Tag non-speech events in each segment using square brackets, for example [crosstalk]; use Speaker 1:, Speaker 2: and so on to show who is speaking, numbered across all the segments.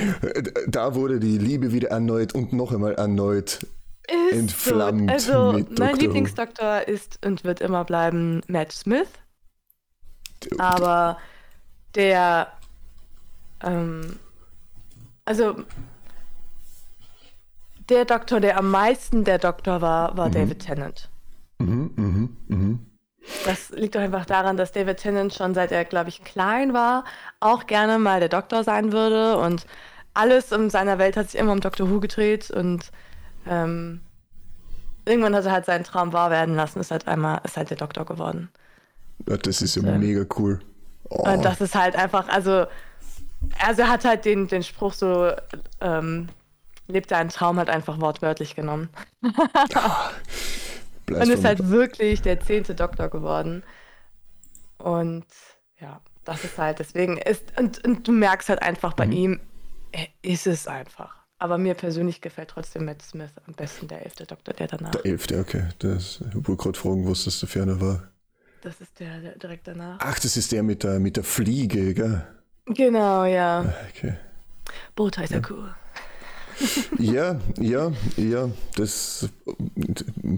Speaker 1: [laughs] Da wurde die Liebe wieder erneut und noch einmal erneut
Speaker 2: Ist
Speaker 1: entflammt.
Speaker 2: So. Also, mein. Lieblingsdoktor ist und wird immer bleiben Matt Smith. Aber der, ähm, also der Doktor, der am meisten der Doktor war, war David Tennant.
Speaker 1: Mhm, mhm, mhm.
Speaker 2: Das liegt doch einfach daran, dass David Tennant schon seit er, glaube ich, klein war, auch gerne mal der Doktor sein würde und alles in seiner Welt hat sich immer um Doctor Who gedreht und ähm, irgendwann hat er halt seinen Traum wahr werden lassen, ist halt einmal, ist halt der Doktor geworden.
Speaker 1: Ja, das ist ja
Speaker 2: Ähm,
Speaker 1: mega cool. Oh,
Speaker 2: Und das ist halt einfach, also, also er hat halt den, den Spruch so, ähm, lebt deinen Traum halt einfach wortwörtlich genommen. [laughs] [laughs]
Speaker 1: bleib
Speaker 2: Und ist halt wirklich der zehnte Doktor geworden. Und ja, das ist halt, deswegen ist, und, und du merkst halt einfach bei ihm, er ist es einfach. Aber mir persönlich gefällt trotzdem Matt Smith am besten der elfte Doktor, der danach.
Speaker 1: Der elfte, okay. Das, ich gerade fragen, was das da ferner war.
Speaker 2: Das ist der, der direkt danach.
Speaker 1: Ach, das ist der mit der, mit der Fliege, gell?
Speaker 2: Genau, ja.
Speaker 1: Okay.
Speaker 2: Bota ist ja cool.
Speaker 1: Ja, ja, ja, das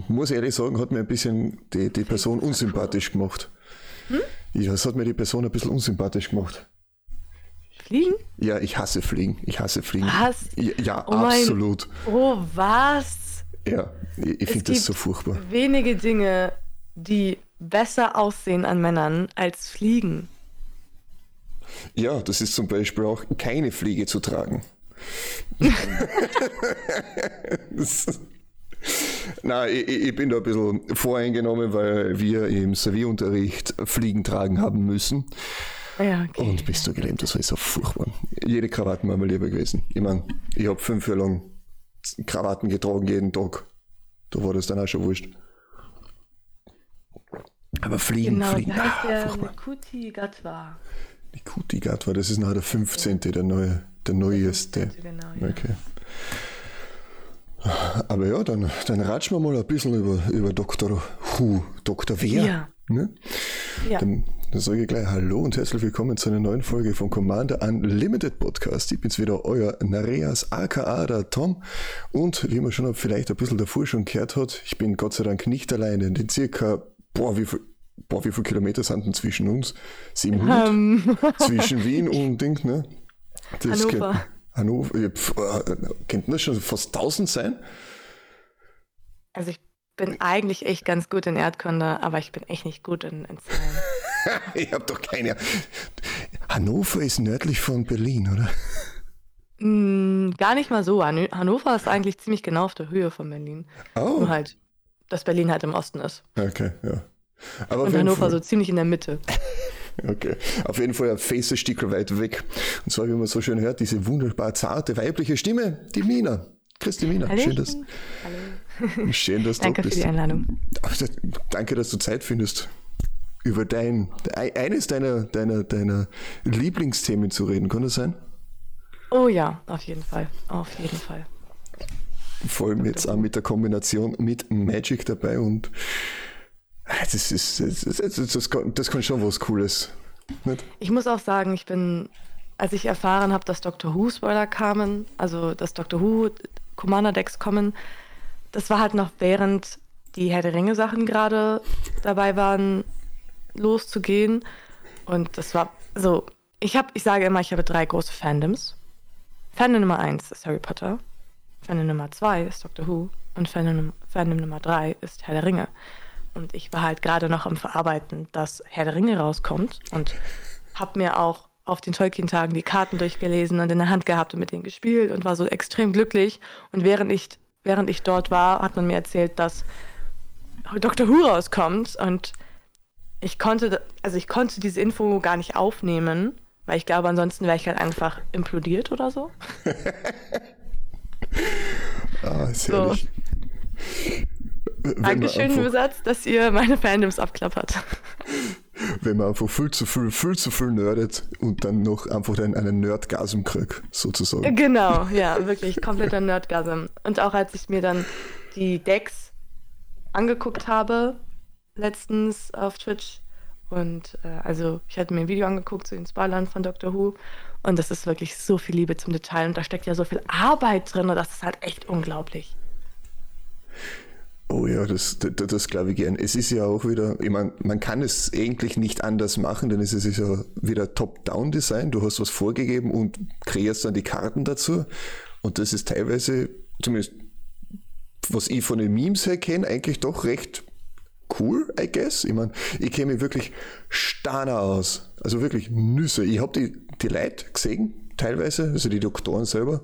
Speaker 1: muss ich ehrlich sagen, hat mir ein bisschen die, die Person unsympathisch gemacht.
Speaker 2: Hm?
Speaker 1: Ja, das hat mir die Person ein bisschen unsympathisch gemacht.
Speaker 2: Fliegen?
Speaker 1: Ja, ich hasse Fliegen. Ich hasse Fliegen.
Speaker 2: Was?
Speaker 1: Ja, ja
Speaker 2: Oh mein-
Speaker 1: absolut.
Speaker 2: Oh, was?
Speaker 1: Ja, ich, ich finde das so furchtbar.
Speaker 2: wenige Dinge, die besser aussehen an Männern als Fliegen.
Speaker 1: Ja, das ist zum Beispiel auch keine Fliege zu tragen. [laughs] Nein, ich, ich bin da ein bisschen voreingenommen, weil wir im Servierunterricht Fliegen tragen haben müssen.
Speaker 2: Ja, okay.
Speaker 1: Und bist du gelähmt, das war so furchtbar. Jede Krawatten war mir lieber gewesen. Ich meine, ich habe fünf Jahre lang Krawatten getragen, jeden Tag. Da war das dann auch schon wurscht. Aber Fliegen,
Speaker 2: genau,
Speaker 1: Fliegen,
Speaker 2: wie heißt
Speaker 1: ah,
Speaker 2: der
Speaker 1: furchtbar.
Speaker 2: Nikuti Gatwa.
Speaker 1: Die Kutigat war, das ist nachher der 15., der neue, der neueste.
Speaker 2: 15., genau, ja.
Speaker 1: Okay. Aber ja, dann, dann ratschen wir mal ein bisschen über, über Dr. Who, Dr. Wer.
Speaker 2: Ja.
Speaker 1: Ne?
Speaker 2: Ja.
Speaker 1: Dann, dann sage ich gleich Hallo und herzlich willkommen zu einer neuen Folge vom Commander Unlimited Podcast. Ich bin's wieder, euer Nareas aka der Tom. Und wie man schon vielleicht ein bisschen davor schon gehört hat, ich bin Gott sei Dank nicht alleine. Den circa, boah, wie viel, boah, wie viele Kilometer sind denn zwischen uns? 700?
Speaker 2: Ähm,
Speaker 1: zwischen Wien und Ding, ne? Das
Speaker 2: Hannover.
Speaker 1: Hannover, äh, könnten das schon fast 1000 sein?
Speaker 2: also ich bin eigentlich echt ganz gut in Erdkunde, aber ich bin echt nicht gut in, in Zahlen. [laughs]
Speaker 1: ich habe doch keine. Hannover ist nördlich von Berlin, oder?
Speaker 2: Hm, gar nicht mal so. Han- Hannover ist eigentlich ziemlich genau auf der Höhe von Berlin.
Speaker 1: Oh,
Speaker 2: Nur halt, dass Berlin halt im Osten ist.
Speaker 1: okay, ja. Aber
Speaker 2: Und Hannover
Speaker 1: Fall,
Speaker 2: so ziemlich in der Mitte. [laughs]
Speaker 1: okay. Auf jeden Fall ein Face ein Stück weit weg. Und zwar, wie man so schön hört, diese wunderbar zarte weibliche Stimme, die Mina. Christi Mina, schön, dass,
Speaker 2: Hallöchen. Hallo.
Speaker 1: schön, dass du
Speaker 2: Danke
Speaker 1: da
Speaker 2: für
Speaker 1: bist.
Speaker 2: die Einladung.
Speaker 1: Danke, dass du Zeit findest, über dein, ein- eines deiner, deiner, deiner Lieblingsthemen zu reden. Kann das sein?
Speaker 2: Oh ja, auf jeden Fall. Auf jeden Fall.
Speaker 1: Vor allem jetzt auch mit der Kombination mit Magic dabei und das ist, das, das, das, das, kann schon was Cooles. Nicht?
Speaker 2: Ich muss auch sagen, ich bin, als ich erfahren habe, dass Doctor Who Spoiler kamen, also dass Doctor Who Commander Decks kommen, das war halt noch während die Herr der Ringe Sachen gerade dabei waren, loszugehen. Und das war so, ich habe, ich sage immer, ich habe drei große Fandoms. Fandom Nummer eins ist Harry Potter, Fandom Nummer zwei ist Doctor Who und Fandom, Fandom Nummer drei ist Herr der Ringe. Und ich war halt gerade noch am Verarbeiten, dass Herr der Ringe rauskommt und habe mir auch auf den Tolkien-Tagen die Karten durchgelesen und in der Hand gehabt und mit denen gespielt und war so extrem glücklich. Und während ich, während ich dort war, hat man mir erzählt, dass Dr. Who rauskommt und ich konnte, also ich konnte diese Info gar nicht aufnehmen, weil ich glaube, ansonsten wäre ich halt einfach implodiert oder so. [laughs]
Speaker 1: Ah, sehr
Speaker 2: So.
Speaker 1: herrlich.
Speaker 2: Dankeschön,
Speaker 1: einfach-
Speaker 2: dass ihr meine Fandoms abklappert. [laughs]
Speaker 1: wenn man einfach viel zu viel, viel zu viel nerdet und dann noch einfach einen, einen Nerdgasm kriegt, sozusagen.
Speaker 2: Genau, ja, wirklich kompletter Nerdgasm. Und auch als ich mir dann die Decks angeguckt habe, letztens auf Twitch, und äh, also ich hatte mir ein Video angeguckt zu den Spoilern von Doctor Who Und das ist wirklich so viel Liebe zum Detail und da steckt ja so viel Arbeit drin und das ist halt echt unglaublich.
Speaker 1: Oh ja, das, das, das glaube ich gern. Es ist ja auch wieder, ich meine, man kann es eigentlich nicht anders machen, denn es ist ja wieder Top-Down-Design. Du hast was vorgegeben und kreierst dann die Karten dazu. Und das ist teilweise, zumindest was ich von den Memes her kenne, eigentlich doch recht cool, I guess. Ich meine, ich kenne mich wirklich starner aus. Also wirklich Nüsse. Ich habe die, die Leute gesehen, teilweise, also die Doktoren selber.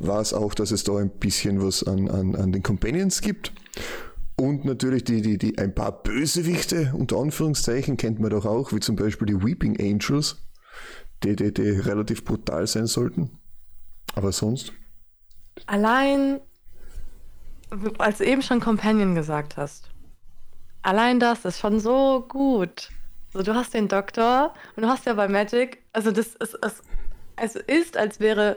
Speaker 1: War es auch, dass es da ein bisschen was an, an, an den Companions gibt. Und natürlich die, die, die, ein paar Bösewichte, unter Anführungszeichen, kennt man doch auch, wie zum Beispiel die Weeping Angels, die, die, die relativ brutal sein sollten. Aber sonst?
Speaker 2: Allein, als du eben schon Companion gesagt hast, allein das ist schon so gut. Also du hast den Doktor und du hast ja bei Magic, also das ist, es, es ist, als wäre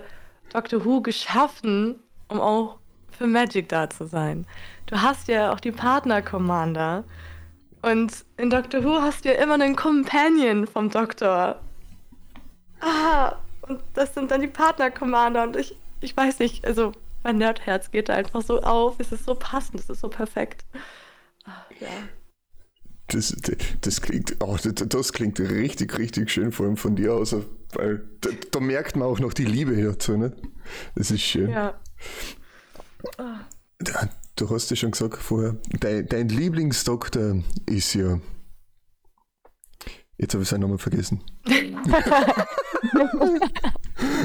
Speaker 2: Doctor Who geschaffen, um auch für Magic da zu sein. Du hast ja auch die Partner-Commander. Und in Doctor Who hast du ja immer einen Companion vom Doktor. Ah, und das sind dann die Partner-Commander. Und ich, ich weiß nicht, also mein Nerdherz geht da einfach so auf. Es ist so passend, es ist so perfekt. Ah, ja.
Speaker 1: Das, das, klingt, oh, das, klingt richtig, richtig schön, vor allem von dir aus, weil da, da merkt man auch noch die Liebe dazu, ne? Das ist schön. Ja. Du hast ja schon gesagt vorher, dein, dein Lieblingsdoktor ist ja. Jetzt habe ich seinen Namen vergessen. [laughs]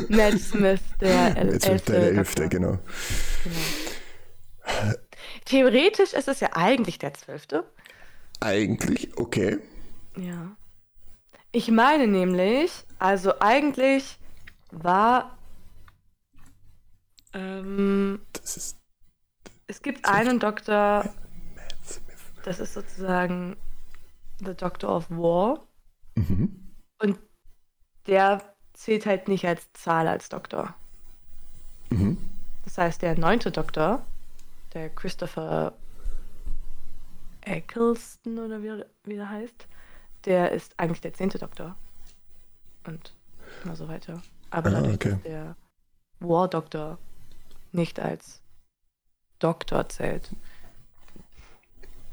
Speaker 2: Matt Smith, der Elfte. Der Elfte,
Speaker 1: genau.
Speaker 2: genau. Theoretisch ist es ja eigentlich der Zwölfte.
Speaker 1: Eigentlich, okay.
Speaker 2: Ja. Ich meine nämlich, also eigentlich war. Ähm, das ist. Es gibt einen Doktor. [laughs] Das ist sozusagen The Doctor of War. Mhm. Und der zählt halt nicht als Zahl als Doktor. Mhm. Das heißt, der neunte Doktor, der Christopher Eccleston oder wie, wie er heißt, der ist eigentlich der zehnte Doktor. Und immer so weiter. Aber ah, dadurch, okay. dass der War Doktor nicht als Doktor zählt.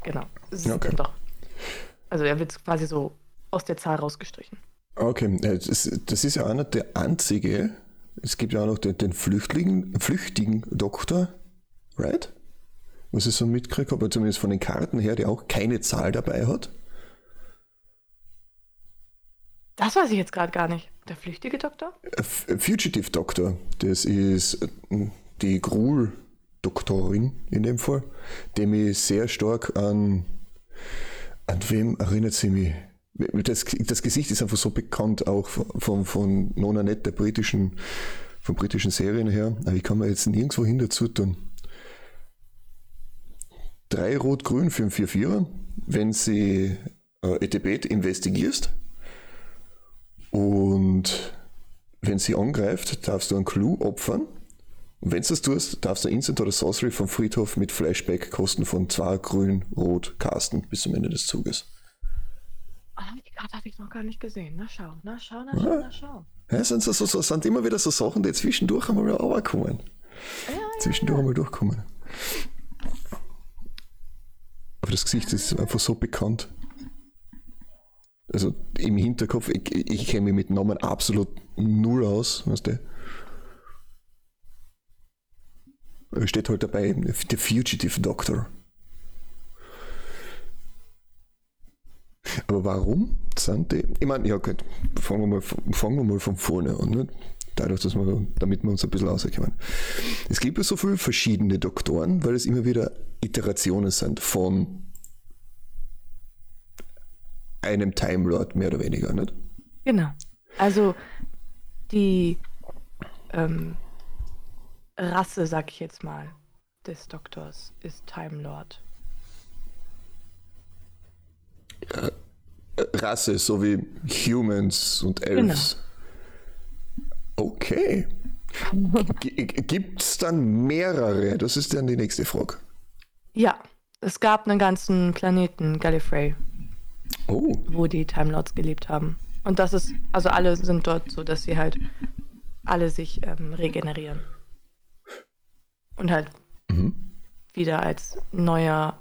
Speaker 2: Genau. Okay. Doch. Also er wird quasi so aus der Zahl rausgestrichen.
Speaker 1: Okay, das, das ist ja auch nicht der einzige. Es gibt ja auch noch den, den Flüchtigen, flüchtigen Doktor, right? Was ich so mitgekriegt habe, zumindest von den Karten her, der auch keine Zahl dabei hat.
Speaker 2: Das weiß ich jetzt gerade gar nicht. Der flüchtige Doktor?
Speaker 1: Fugitive Doktor. Das ist äh, die Gruul-Doktorin in dem Fall, die mich sehr stark an. An wem erinnert sie mich? Das, das Gesicht ist einfach so bekannt, auch von, von Nona Net, der britischen, von britischen Serien her. Aber ich kann mir jetzt nirgendwo hin dazu tun. 3 Rot-Grün für ein 4-4, wenn sie äh, Etibet investigierst. Und wenn sie angreift, darfst du einen Clou opfern. Und wenn du das tust, darfst du Instant oder Sorcery vom Friedhof mit Flashback kosten von 2 Grün, Rot casten bis zum Ende des Zuges.
Speaker 2: Ah, die Karte habe ich noch gar nicht gesehen. Na schau, na schau, na schau, ja. na schau.
Speaker 1: Ja, sind, so, so, sind immer wieder so Sachen, die zwischendurch einmal runterkommen. Ja, ja, zwischendurch einmal durchkommen. Aber das Gesicht ist einfach so bekannt. Also im Hinterkopf, ich, ich kenne mich mit Namen absolut null aus, weißt du? Steht halt dabei, der Fugitive Doctor. Aber warum sind die? Ich meine, ja, gut, fangen wir mal, fangen wir mal von vorne an. Ne? Dadurch, dass wir, damit wir uns ein bisschen rauskommen. Es gibt ja so viele verschiedene Doktoren, weil es immer wieder Iterationen sind von einem Time Lord, mehr oder weniger, nicht?
Speaker 2: Genau. Also die ähm, Rasse, sag ich jetzt mal, des Doktors ist Time Lord.
Speaker 1: Ja, Rasse, so wie Humans und Elves. Genau. Okay. Gibt es dann mehrere? Das ist dann die nächste Frage.
Speaker 2: Ja, es gab einen ganzen Planeten, Gallifrey.
Speaker 1: Oh.
Speaker 2: Wo die Time Lords gelebt haben. Und das ist, also alle sind dort so, dass sie halt alle sich ähm, regenerieren. Und halt mhm. wieder als neuer,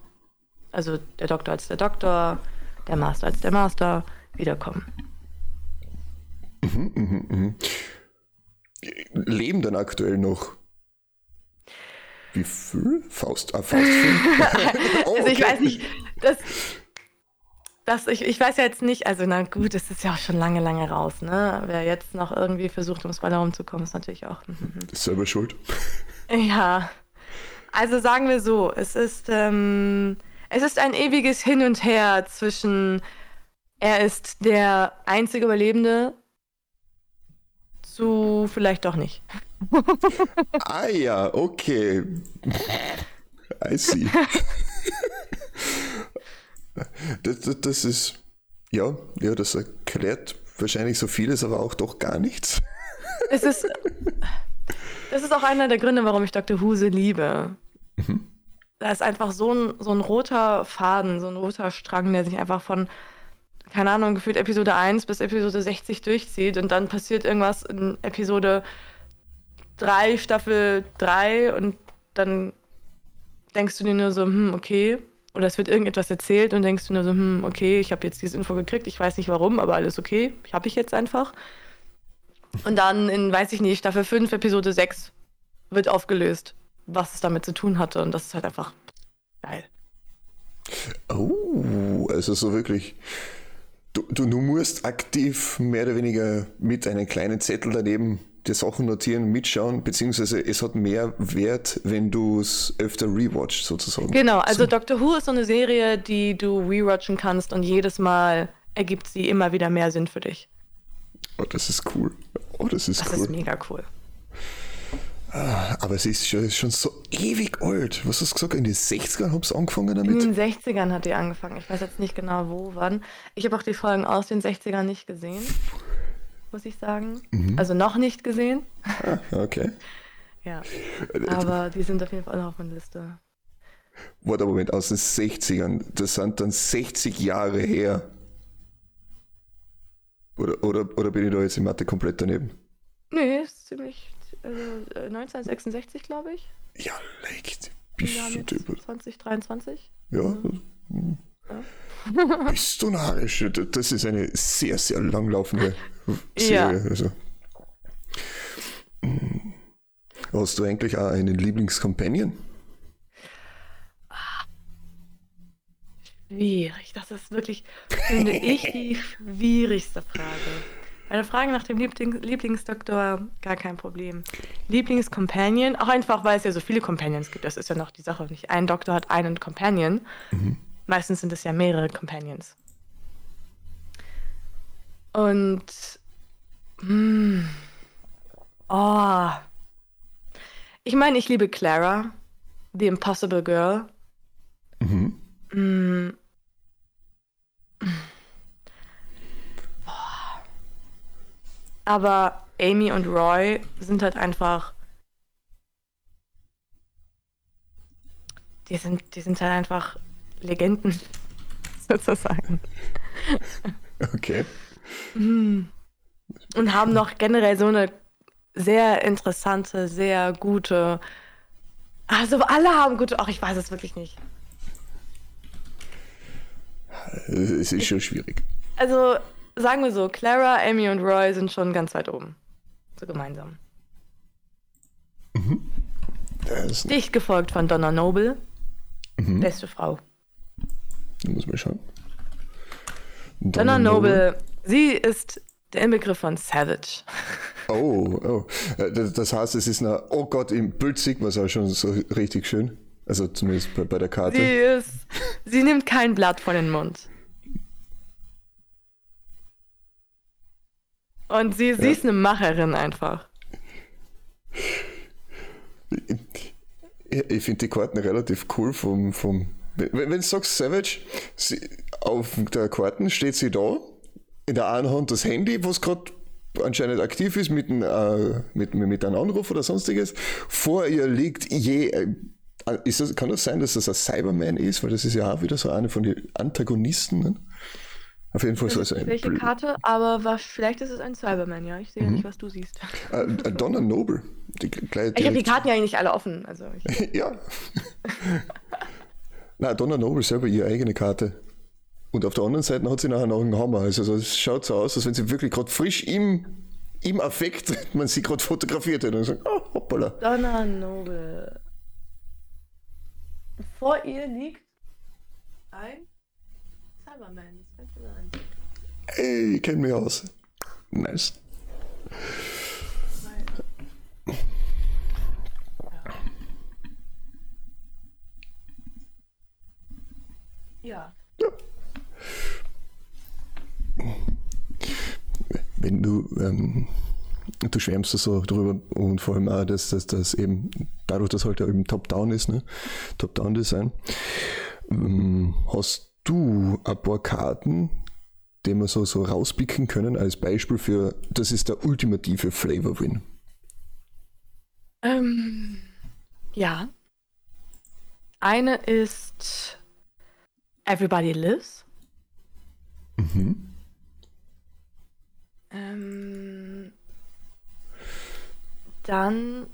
Speaker 2: also der Doktor als der Doktor, der Master als der Master wiederkommen.
Speaker 1: Mhm, mh, mh. Leben dann aktuell noch wie viel? Faust, ah, Faust [laughs] [laughs]
Speaker 2: oh, also ich weiß nicht, das, das, ich, ich weiß ja jetzt nicht, also na gut, es ist ja auch schon lange, lange raus, ne? Wer jetzt noch irgendwie versucht, ums Spoiler rumzukommen, ist natürlich auch.
Speaker 1: Mhm. Ist selber schuld. [laughs]
Speaker 2: Ja. Also sagen wir so, es ist, ähm, es ist ein ewiges Hin und Her zwischen er ist der einzige Überlebende zu vielleicht doch nicht. [laughs]
Speaker 1: ah ja, okay. I see. [laughs] Das, das, das, ist, ja, ja, das erklärt wahrscheinlich so vieles, aber auch doch gar nichts.
Speaker 2: Es ist, das ist auch einer der Gründe, warum ich Dr. Huse liebe. Mhm. Da ist einfach so ein, so ein roter Faden, so ein roter Strang, der sich einfach von, keine Ahnung, gefühlt Episode 1 bis Episode 60 durchzieht und dann passiert irgendwas in Episode 3, Staffel 3 und dann denkst du dir nur so, hm, okay, oder es wird irgendetwas erzählt und denkst du nur so, hm, okay, ich habe jetzt diese Info gekriegt, ich weiß nicht warum, aber alles okay, habe ich jetzt einfach. Und dann in, weiß ich nicht, Staffel 5, Episode 6 wird aufgelöst, was es damit zu tun hatte. Und das ist halt einfach geil.
Speaker 1: Oh, also so wirklich. Du, du, du musst aktiv mehr oder weniger mit einem kleinen Zettel daneben die Sachen notieren, mitschauen, beziehungsweise es hat mehr Wert, wenn du es öfter rewatcht sozusagen.
Speaker 2: Genau, also so. Doctor Who ist so eine Serie, die du rewatchen kannst und jedes Mal ergibt sie immer wieder mehr Sinn für dich.
Speaker 1: Oh, das ist cool. Oh, das ist
Speaker 2: das
Speaker 1: cool.
Speaker 2: Das ist mega cool.
Speaker 1: Ah, aber es ist schon, schon, so ewig alt. Was hast du gesagt? In den 60ern haben sie angefangen damit?
Speaker 2: In den 60ern hat die angefangen. Ich weiß jetzt nicht genau wo, wann. Ich habe auch die Folgen aus den 60ern nicht gesehen muss ich sagen. Mhm. Also noch nicht gesehen.
Speaker 1: Ah, okay. [laughs]
Speaker 2: ja. Aber die sind auf jeden Fall auch auf meiner Liste.
Speaker 1: Warte, Moment, aus den 60ern, das sind dann 60 Jahre her. Oder, oder, oder bin ich da jetzt in Mathe komplett daneben?
Speaker 2: Nee, ist ziemlich. Also 1966, glaube ich.
Speaker 1: Ja, leckt. Bist du
Speaker 2: 2023?
Speaker 1: Ja. Mhm. ja. [laughs] Bist du narrisch? Das ist eine sehr, sehr langlaufende [laughs] Serie. Ja. Also. Hm. Hast du eigentlich auch einen Lieblingscompanion?
Speaker 2: Schwierig. Das ist wirklich, finde ich, die [laughs] schwierigste Frage. Eine Frage nach dem Lieblings Lieblingsdoktor, gar kein Problem. Lieblingscompanion, auch einfach, weil es ja so viele Companions gibt. Das ist ja noch die Sache. Nicht ein Doktor hat einen Companion. Mhm. Meistens sind es ja mehrere Companions. Und. Mh, hm, oh. Ich meine, ich liebe Clara, The Impossible Girl. Mhm. Mh, Aber Amy und Roy sind halt einfach. Die sind, die sind halt einfach Legenden, [laughs] sozusagen.
Speaker 1: Okay.
Speaker 2: Mhm. Und haben noch generell so eine sehr interessante, sehr gute. Also alle haben gute. Ach, ich weiß es wirklich nicht.
Speaker 1: Es ist schon schwierig.
Speaker 2: Also sagen wir so, Clara, Amy und Roy sind schon ganz weit oben. So gemeinsam. Mhm. Dicht gefolgt von Donna Noble. Mhm. Beste Frau.
Speaker 1: Da muss man schauen.
Speaker 2: Donna, Donna Noble, Noble, sie ist der Inbegriff von Savage.
Speaker 1: Oh, oh. Äh, das heißt, es ist eine, oh Gott, im Bild sieht man es auch schon so richtig schön. Also zumindest bei, bei der Karte.
Speaker 2: Sie, ist, sie nimmt kein Blatt vor den Mund. Und sie, sie ja. ist eine Macherin einfach.
Speaker 1: Ich, ich finde die Karten relativ cool vom, vom wenn, wenn du sagst Savage, sie, auf der Karten steht sie da, in der einen Hand das Handy, was gerade anscheinend aktiv ist mit, ein, äh, mit, mit einem Anruf oder sonstiges. Vor ihr liegt je. Äh, ist das, kann das sein, dass das ein Cyberman ist? Weil das ist ja auch wieder so eine von den Antagonisten. Ne? Auf jeden Fall
Speaker 2: weiß
Speaker 1: es ein.
Speaker 2: welche
Speaker 1: Bl-
Speaker 2: Karte, aber was, vielleicht ist es ein Cyberman, ja. Ich sehe ja
Speaker 1: Mhm.
Speaker 2: nicht, was du siehst.
Speaker 1: Äh, äh, Donna Noble. Die gleich
Speaker 2: Ich habe die Karten ja nicht alle offen. Also [laughs]
Speaker 1: ja. Na, Donna Noble selber ihre eigene Karte. Und auf der anderen Seite hat sie nachher noch einen Hammer. Also es schaut so aus, als wenn sie wirklich gerade frisch im, im Affekt, [laughs] man sie gerade fotografiert hat und sagt, oh, hoppala.
Speaker 2: Donna Noble. Vor ihr liegt ein Cyberman.
Speaker 1: Ey, kenn mich aus. Nice.
Speaker 2: Ja.
Speaker 1: Wenn du, ähm, du schwärmst so drüber und vor allem auch, dass das eben dadurch, dass halt ja eben Top-Down ist, ne? Top-Down-Design, ähm, hast du ein paar Karten, die wir so, so rauspicken können als Beispiel für, das ist der ultimative Flavor-Win.
Speaker 2: Ähm, ja. Eine ist Everybody Lives.
Speaker 1: Mhm.
Speaker 2: Ähm, dann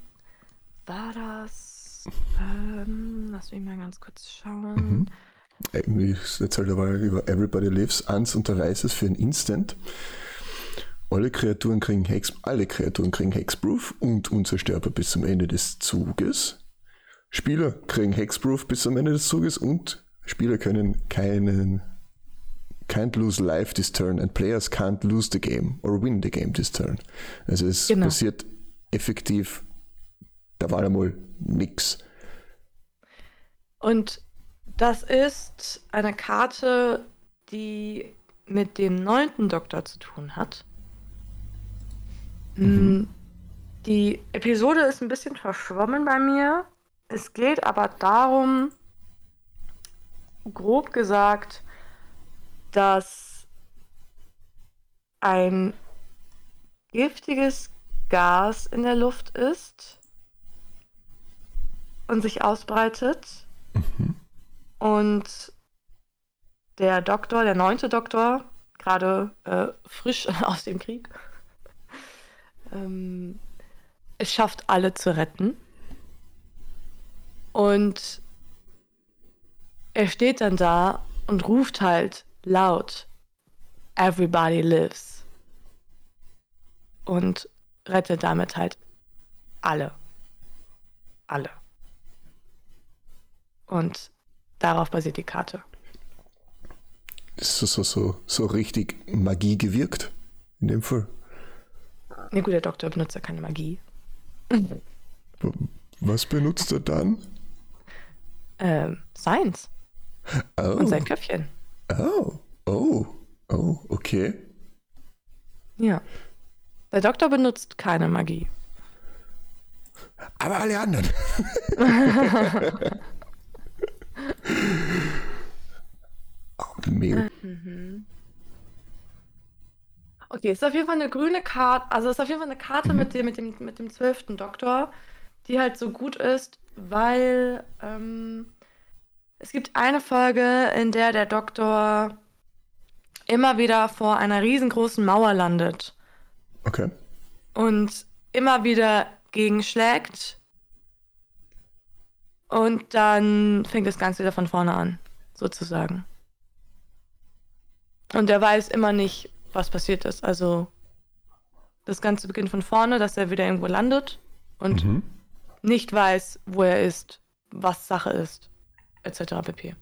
Speaker 2: war das. Ähm, lass mich mal ganz kurz schauen.
Speaker 1: Irgendwie jetzt halt aber über Everybody Lives eins und der Weißes für ein Instant. Alle Kreaturen kriegen Hex, alle Kreaturen kriegen Hexproof und unzerstörbar bis zum Ende des Zuges. Spieler kriegen Hexproof bis zum Ende des Zuges und Spieler können keinen can't lose life this turn and players can't lose the game or win the game this turn. Also es
Speaker 2: Genau.
Speaker 1: passiert effektiv, da war einmal nix.
Speaker 2: Und das ist eine Karte, die mit dem neunten Doktor zu tun hat. Mm, Die Episode ist ein bisschen verschwommen bei mir. Es geht aber darum, grob gesagt, dass ein giftiges Gas in der Luft ist und sich ausbreitet. Und der Doktor, der neunte Doktor, gerade äh, frisch [laughs] aus dem Krieg, ähm, es schafft, alle zu retten. Und er steht dann da und ruft halt laut, Everybody lives. Und rettet damit halt alle. Alle. Und darauf basiert die Karte.
Speaker 1: Ist so, so, so, so richtig Magie gewirkt in dem Fall.
Speaker 2: Ne, gut, der Doktor benutzt ja keine Magie.
Speaker 1: Was benutzt er dann?
Speaker 2: Ähm, Science
Speaker 1: Oh,
Speaker 2: und sein Köpfchen.
Speaker 1: oh, oh, oh, okay.
Speaker 2: Ja. Der Doktor benutzt keine Magie.
Speaker 1: Aber alle anderen. [laughs] mega.
Speaker 2: Okay, ist auf jeden Fall eine grüne Karte, also ist auf jeden Fall eine Karte mit dem, mit dem, mit dem zwölften Doktor, die halt so gut ist, weil ähm, es gibt eine Folge, in der der Doktor immer wieder vor einer riesengroßen Mauer landet
Speaker 1: Okay.
Speaker 2: und immer wieder gegenschlägt und dann fängt das Ganze wieder von vorne an, sozusagen. Und er weiß immer nicht, was passiert ist. Also das Ganze beginnt von vorne, dass er wieder irgendwo landet und
Speaker 1: Mhm.
Speaker 2: nicht weiß, wo er ist, was Sache ist, etc. pp.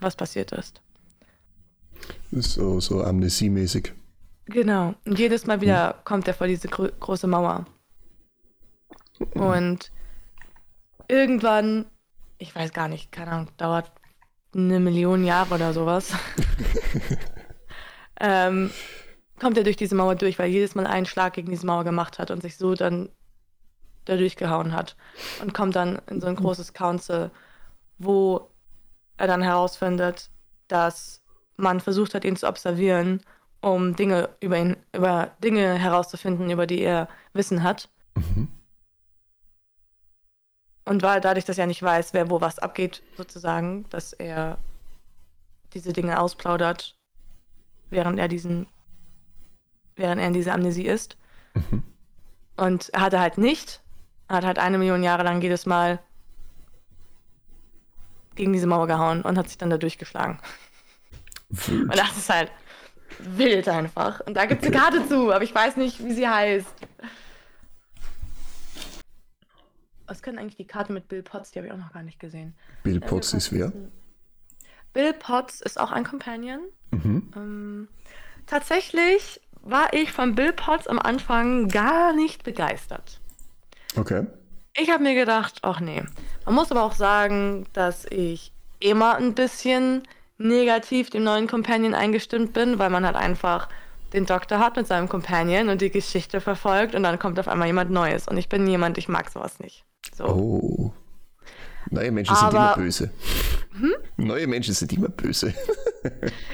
Speaker 2: Was passiert ist.
Speaker 1: So, so amnesiemäßig.
Speaker 2: Genau. Und jedes Mal wieder kommt er vor diese gro große Mauer. Und irgendwann, ich weiß gar nicht, keine Ahnung, dauert eine Million Jahre oder sowas, [laughs] ähm, kommt er durch diese Mauer durch, weil jedes Mal einen Schlag gegen diese Mauer gemacht hat und sich so dann da durchgehauen hat. Und kommt dann in so ein großes Council, wo er dann herausfindet, dass man versucht hat, ihn zu observieren, um Dinge über ihn, über Dinge herauszufinden, über die er Wissen hat.
Speaker 1: Mhm.
Speaker 2: Und weil dadurch, dass er nicht weiß, wer wo was abgeht, sozusagen, dass er diese Dinge ausplaudert, während er diesen, während er in dieser Amnesie ist. Und er hatte halt nicht, er hat halt eine Million Jahre lang jedes Mal gegen diese Mauer gehauen und hat sich dann da durchgeschlagen.
Speaker 1: Wild.
Speaker 2: Und das ist halt wild einfach. Und da gibt es eine. Karte zu, aber ich weiß nicht, wie sie heißt. Was können eigentlich die Karte mit Bill Potts? Die habe ich auch noch gar nicht gesehen.
Speaker 1: Bill Potts ist wer?
Speaker 2: Bill Potts ist auch ein Companion.
Speaker 1: Mhm.
Speaker 2: Ähm, tatsächlich war ich von Bill Potts am Anfang gar nicht begeistert.
Speaker 1: Okay.
Speaker 2: Ich habe mir gedacht, ach nee. Man muss aber auch sagen, dass ich immer ein bisschen negativ dem neuen Companion eingestimmt bin, weil man halt einfach den Doktor hat mit seinem Companion und die Geschichte verfolgt und dann kommt auf einmal jemand Neues. Und ich bin jemand, ich mag sowas nicht. So.
Speaker 1: Oh. Neue Menschen sind
Speaker 2: Aber-
Speaker 1: immer böse. Neue Menschen sind immer böse. [laughs]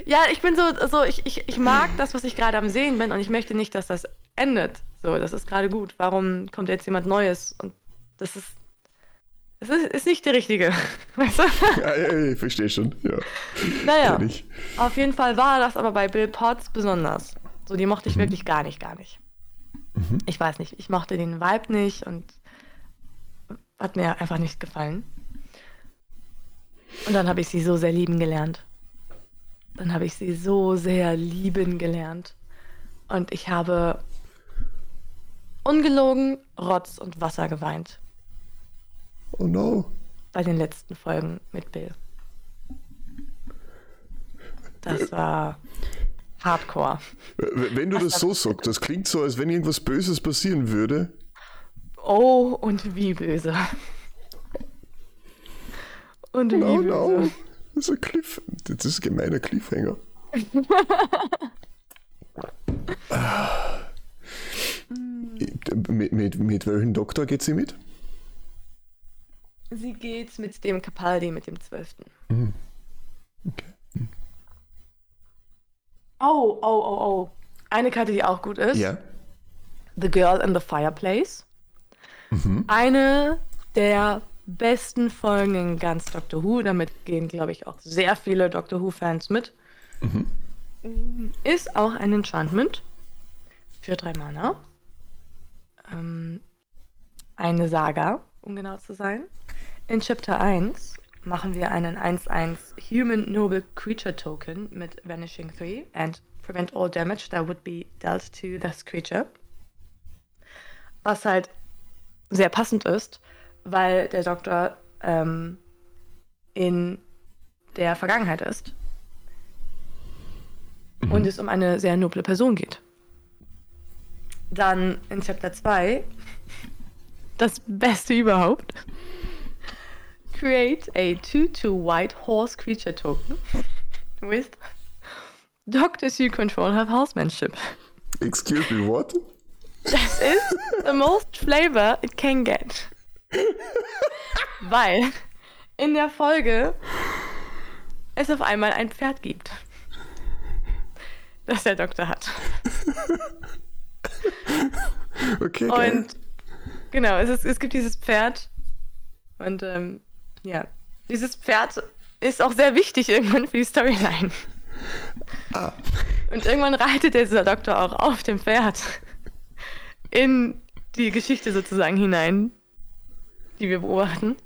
Speaker 2: Ja, ich bin so, so ich, ich, ich mag das, was ich gerade am Sehen bin und ich möchte nicht, dass das endet. So, das ist gerade gut. Warum kommt jetzt jemand Neues? Und das ist. Das ist, ist nicht der Richtige. [laughs] Weißt du?
Speaker 1: ja, ja, ich verstehe schon. Ja,
Speaker 2: Naja, auf jeden Fall war das aber bei Bill Potts besonders. So, die mochte ich wirklich gar nicht, gar nicht. Ich weiß nicht, ich mochte den Vibe nicht und hat mir einfach nicht gefallen. Und dann habe ich sie so sehr lieben gelernt. Dann habe ich sie so sehr lieben gelernt. Und ich habe ungelogen Rotz und Wasser geweint
Speaker 1: Oh no.
Speaker 2: bei den letzten Folgen mit Bill. Das war Hardcore.
Speaker 1: Wenn du das so sagst, das klingt so, als wenn irgendwas Böses passieren würde.
Speaker 2: Oh, und wie böse. Und wie
Speaker 1: Oh
Speaker 2: böse.
Speaker 1: no. Das ist ein Cliff. Das ist ein gemeiner Cliffhanger. Ah. [laughs] mit, mit, mit welchem Doktor geht sie mit?
Speaker 2: Sie geht mit dem Capaldi, mit dem Zwölften.
Speaker 1: Okay.
Speaker 2: Oh, oh, oh, oh. Eine Karte, die auch gut ist.
Speaker 1: Ja.
Speaker 2: The Girl in the Fireplace. Eine der besten Folgen in ganz Doctor Who. Damit gehen, glaube ich, auch sehr viele Doctor Who-Fans mit. Ist auch ein Enchantment für drei Mana. Ähm, eine Saga, um genau zu sein. In Chapter 1 machen wir einen 1-1 Human Noble Creature Token mit Vanishing 3 and prevent all damage that would be dealt to this creature. Was halt sehr passend ist, weil der Doktor ähm, in der Vergangenheit ist und es um eine sehr noble Person geht. Dann in Chapter 2 das Beste überhaupt. Create a 2-2 white horse creature token with Doctors you control have horsemanship.
Speaker 1: Excuse me, what?
Speaker 2: Das ist the most flavor it can get. Weil in der Folge es auf einmal ein Pferd gibt. Das der Doktor hat.
Speaker 1: Okay, geil.
Speaker 2: Und genau, es, ist, es gibt dieses Pferd. Und ähm, ja, dieses Pferd ist auch sehr wichtig irgendwann für die Storyline.
Speaker 1: Ah.
Speaker 2: Und irgendwann reitet dieser Doktor auch auf dem Pferd in die Geschichte sozusagen hinein, die wir beobachten.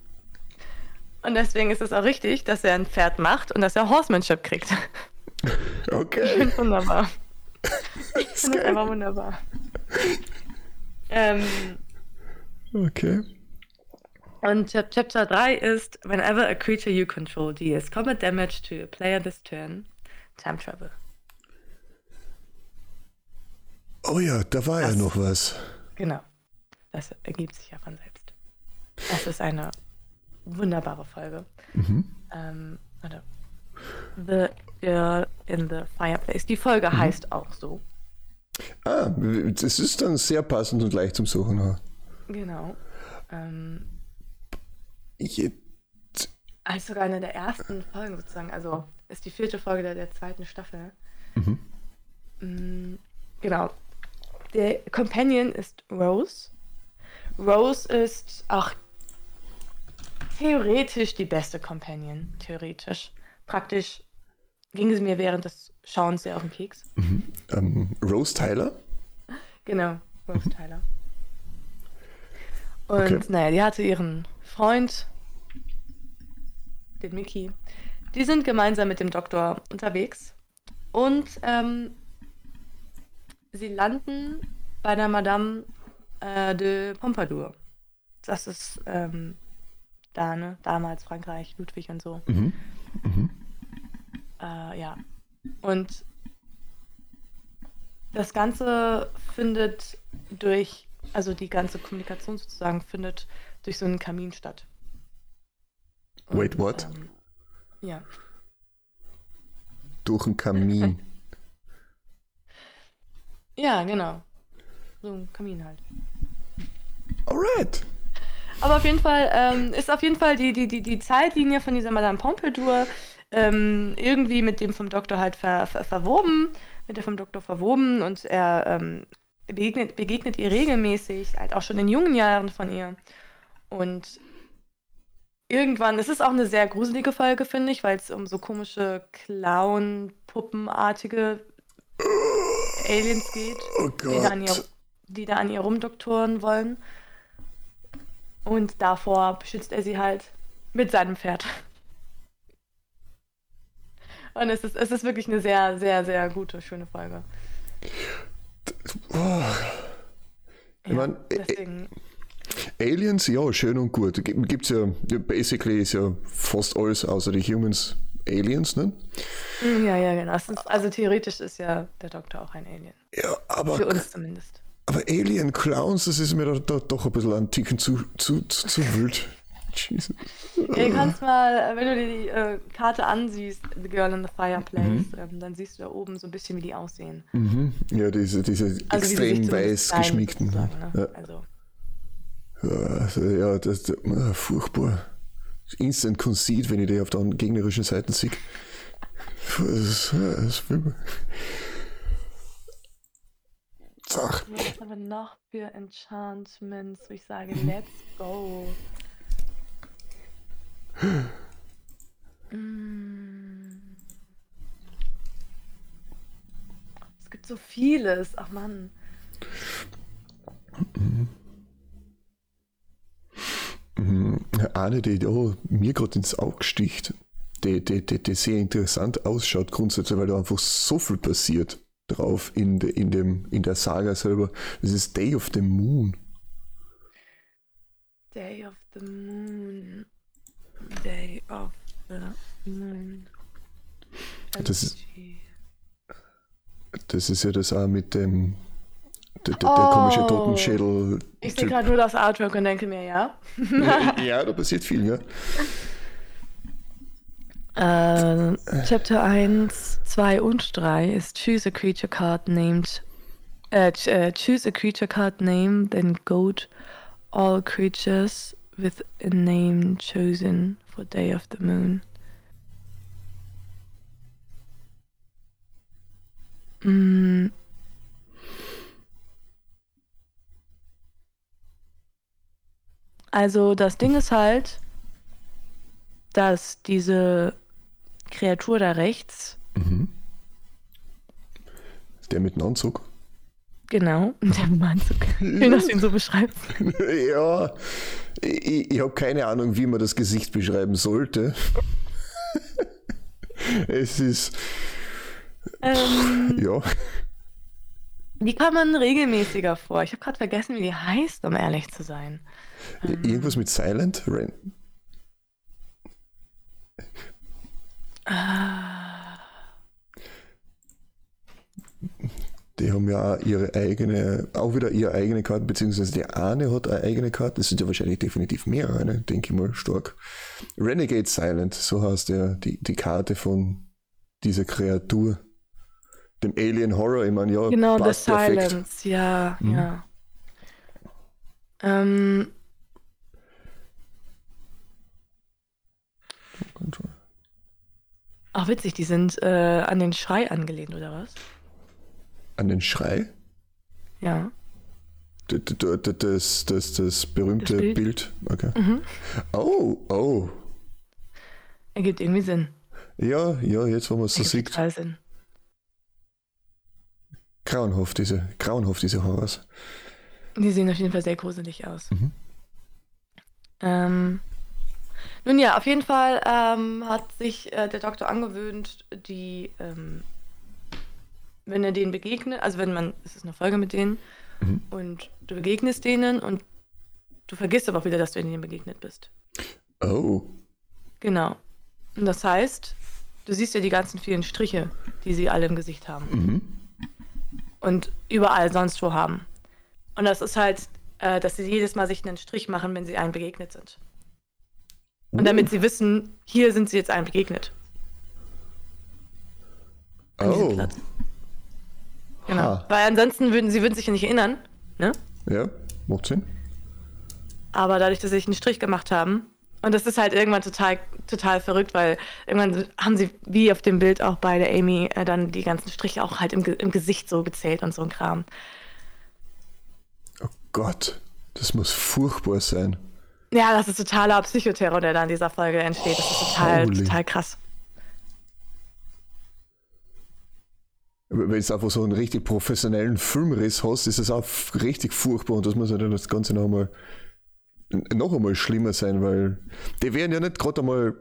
Speaker 2: Und deswegen ist es auch richtig, dass er ein Pferd macht und dass er Horsemanship kriegt. Ich
Speaker 1: Okay.
Speaker 2: finde wunderbar. Ich
Speaker 1: ist
Speaker 2: finde es einfach wunderbar. Ähm,
Speaker 1: Okay.
Speaker 2: Und Chap- Chapter 3 ist Whenever a creature you control deals combat damage to a player this turn, time travel.
Speaker 1: Oh ja, da war ja
Speaker 2: Das-
Speaker 1: noch was.
Speaker 2: Genau. Das ergibt sich ja von selbst. Das ist eine wunderbare Folge. Ähm, warte. The Girl in the Fireplace. Die Folge heißt auch so.
Speaker 1: Ah, das ist dann sehr passend und leicht zum Suchen. ja.
Speaker 2: Genau. Ähm,
Speaker 1: Je-
Speaker 2: als sogar eine der ersten Folgen sozusagen. Also ist die vierte Folge der, der zweiten Staffel. Mm, genau. Der Companion ist Rose. Rose ist auch theoretisch die beste Companion. Theoretisch. Praktisch ging sie mir während des Schauens sehr auf den Keks.
Speaker 1: Mhm. Ähm, Rose Tyler?
Speaker 2: Genau, Rose mhm. Tyler. Und
Speaker 1: Okay.
Speaker 2: naja, die hatte ihren Freund, den Mickey. Die sind gemeinsam mit dem Doktor unterwegs und ähm, sie landen bei der Madame äh, de Pompadour. Das ist ähm, da, ne? Damals Frankreich, Ludwig und so.
Speaker 1: Mhm. Mhm.
Speaker 2: Äh, ja. Und das Ganze findet durch, also die ganze Kommunikation sozusagen findet durch so einen Kamin statt.
Speaker 1: Wait, what?
Speaker 2: Ähm, ja.
Speaker 1: Durch einen Kamin. [laughs]
Speaker 2: Ja, genau. So ein Kamin halt.
Speaker 1: Alright.
Speaker 2: Aber auf jeden Fall ähm, ist auf jeden Fall die, die, die, die Zeitlinie von dieser Madame Pompadour ähm, irgendwie mit dem vom Doktor halt ver, ver, verwoben, mit der vom Doktor verwoben und er ähm, begegnet, begegnet ihr regelmäßig, halt auch schon in jungen Jahren von ihr. Und irgendwann, es ist auch eine sehr gruselige Folge, finde ich, weil es um so komische Clown-Puppenartige Aliens geht,
Speaker 1: Oh
Speaker 2: die da, an ihr, die da an ihr rumdoktoren wollen. Und davor beschützt er sie halt mit seinem Pferd. Und es ist, es ist wirklich eine sehr, sehr, sehr gute, schöne Folge.
Speaker 1: Oh. Ich
Speaker 2: Ja,
Speaker 1: mein, äh, äh,
Speaker 2: deswegen,
Speaker 1: Aliens, ja, schön und gut. Gibt's ja, ja, basically ist ja fast alles außer die Humans Aliens, ne?
Speaker 2: Ja, ja, genau. Ist, also theoretisch ist ja der Doktor auch ein Alien.
Speaker 1: Ja, aber,
Speaker 2: Für uns zumindest.
Speaker 1: aber Alien Clowns, das ist mir da, da doch ein bisschen ein Ticken zu, zu, zu, zu wild. [laughs] Jesus.
Speaker 2: Ja, du kannst mal, äh, wenn du dir die äh, Karte ansiehst, The Girl in the Fireplace, ähm, dann siehst du da oben so ein bisschen, wie die aussehen.
Speaker 1: Mhm. Ja, diese, diese
Speaker 2: Also
Speaker 1: extrem
Speaker 2: zumindest
Speaker 1: weiß geschminkten.
Speaker 2: Ne?
Speaker 1: Ja.
Speaker 2: Also,
Speaker 1: Ja, also, ja das, das ah, furchtbar. Instant Conceit, wenn ich die auf der gegnerischen Seite sehe. Das, das will man. Ach,
Speaker 2: was haben wir noch für Enchantments, wo ich sage, let's go. Mm. Es gibt so vieles. Ach Mann.
Speaker 1: Eine, die oh, mir gerade ins Auge sticht, die, die, die, die sehr interessant ausschaut grundsätzlich, weil da einfach so viel passiert drauf in, de, in, dem, in der Saga selber. Das ist Day of the Moon.
Speaker 2: Day of the Moon. Day of the Moon.
Speaker 1: Das ist-. Das ist ja das auch mit dem der, der, der
Speaker 2: Oh.
Speaker 1: komische Totenschädel.
Speaker 2: Ich sehe gerade nur das Artwork und denke mir, ja.
Speaker 1: ja, da passiert viel, ja.
Speaker 2: Äh, Chapter 1, 2 und 3 ist Choose a creature card named. Äh, äh, choose a creature card name, then goat all creatures with a name chosen for Day of the Moon. Mm. Also das Ding ist halt, dass diese Kreatur da rechts,
Speaker 1: Mhm. Der mit dem Anzug.
Speaker 2: genau, [laughs] der Manzug, schön, dass [laughs] du ihn so beschreibst. [laughs]
Speaker 1: ja, ich, ich habe keine Ahnung, wie man das Gesicht beschreiben sollte. es ist,
Speaker 2: Ähm,
Speaker 1: ja,
Speaker 2: die kommen regelmäßiger vor. Ich habe gerade vergessen, wie die heißt, um ehrlich zu sein.
Speaker 1: Irgendwas mit Silent. Ren Die haben ja auch ihre eigene, auch wieder ihre eigene Karte, beziehungsweise der eine hat eine eigene Karte, das sind ja wahrscheinlich definitiv mehrere, ne? denke ich mal stark. Renegade Silent, so heißt der, die, die Karte von dieser Kreatur. Dem Alien Horror, ich meine, ja,
Speaker 2: Genau, The
Speaker 1: perfekt.
Speaker 2: Silence, ja,
Speaker 1: Mhm.
Speaker 2: ja. Ähm, ach witzig, die sind äh, an den Schrei angelehnt, oder was?
Speaker 1: An den Schrei?
Speaker 2: Ja.
Speaker 1: Das, das, das berühmte
Speaker 2: Das Bild?
Speaker 1: Bild. Okay.
Speaker 2: Mhm.
Speaker 1: Oh, oh.
Speaker 2: Ergibt irgendwie Sinn.
Speaker 1: Ja, ja, jetzt wo man es so sieht.
Speaker 2: Sind.
Speaker 1: Grauenhaft, diese, grauenhaft, diese Horrors.
Speaker 2: Die sehen auf jeden Fall sehr gruselig aus. Mhm. Ähm, nun ja, auf jeden Fall ähm, hat sich äh, der Doktor angewöhnt, die, ähm, wenn er denen begegnet, also wenn man, es ist eine Folge mit denen, mhm. und du begegnest denen und du vergisst aber auch wieder, dass du ihnen begegnet bist.
Speaker 1: Oh.
Speaker 2: Genau. Und das heißt, du siehst ja die ganzen vielen Striche, die sie alle im Gesicht haben. Mhm. Und überall sonst wo haben. Und das ist halt, äh, dass sie jedes Mal sich einen Strich machen, wenn sie einem begegnet sind. Und damit sie wissen, hier sind sie jetzt einem begegnet.
Speaker 1: Oh.
Speaker 2: Genau. Ha. Weil ansonsten würden sie würden sich ja nicht erinnern. Ne?
Speaker 1: Ja, macht Sinn.
Speaker 2: Aber dadurch, dass sie sich einen Strich gemacht haben, und das ist halt irgendwann total, total verrückt, weil irgendwann haben sie, wie auf dem Bild auch bei der Amy, äh, dann die ganzen Striche auch halt im, im Gesicht so gezählt und so ein Kram.
Speaker 1: Oh Gott, das muss furchtbar sein.
Speaker 2: Ja, das ist totaler Psychoterror, der da in dieser Folge entsteht. Das ist total, Holy. total krass.
Speaker 1: Wenn du einfach so einen richtig professionellen Filmriss hast, ist es auch richtig furchtbar und das muss ja dann das Ganze noch einmal noch einmal schlimmer sein, weil die werden ja nicht gerade einmal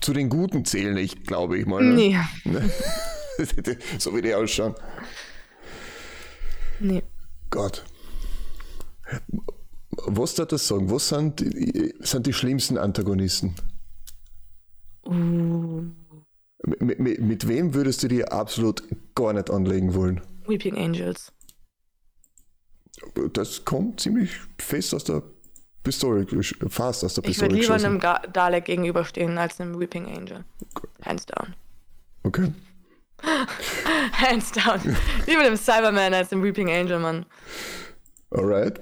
Speaker 1: zu den Guten zählen, ich glaube ich mal.
Speaker 2: Ne?
Speaker 1: Nee. [laughs] so wie die ausschauen.
Speaker 2: Nee.
Speaker 1: Gott. Was darf das sagen? Was sind die, sind die schlimmsten Antagonisten?
Speaker 2: Uh.
Speaker 1: Mit, mit, mit, wem würdest du dir absolut gar nicht anlegen wollen?
Speaker 2: Weeping Angels.
Speaker 1: Das kommt ziemlich fest aus der Pistole, fast aus der
Speaker 2: Pistole. Ich würde lieber geschossen. einem Dalek gegenüberstehen als einem Weeping Angel. Hands down.
Speaker 1: Okay. [laughs]
Speaker 2: Hands down. lieber dem Cyberman als dem Weeping Angel, Mann.
Speaker 1: Alright.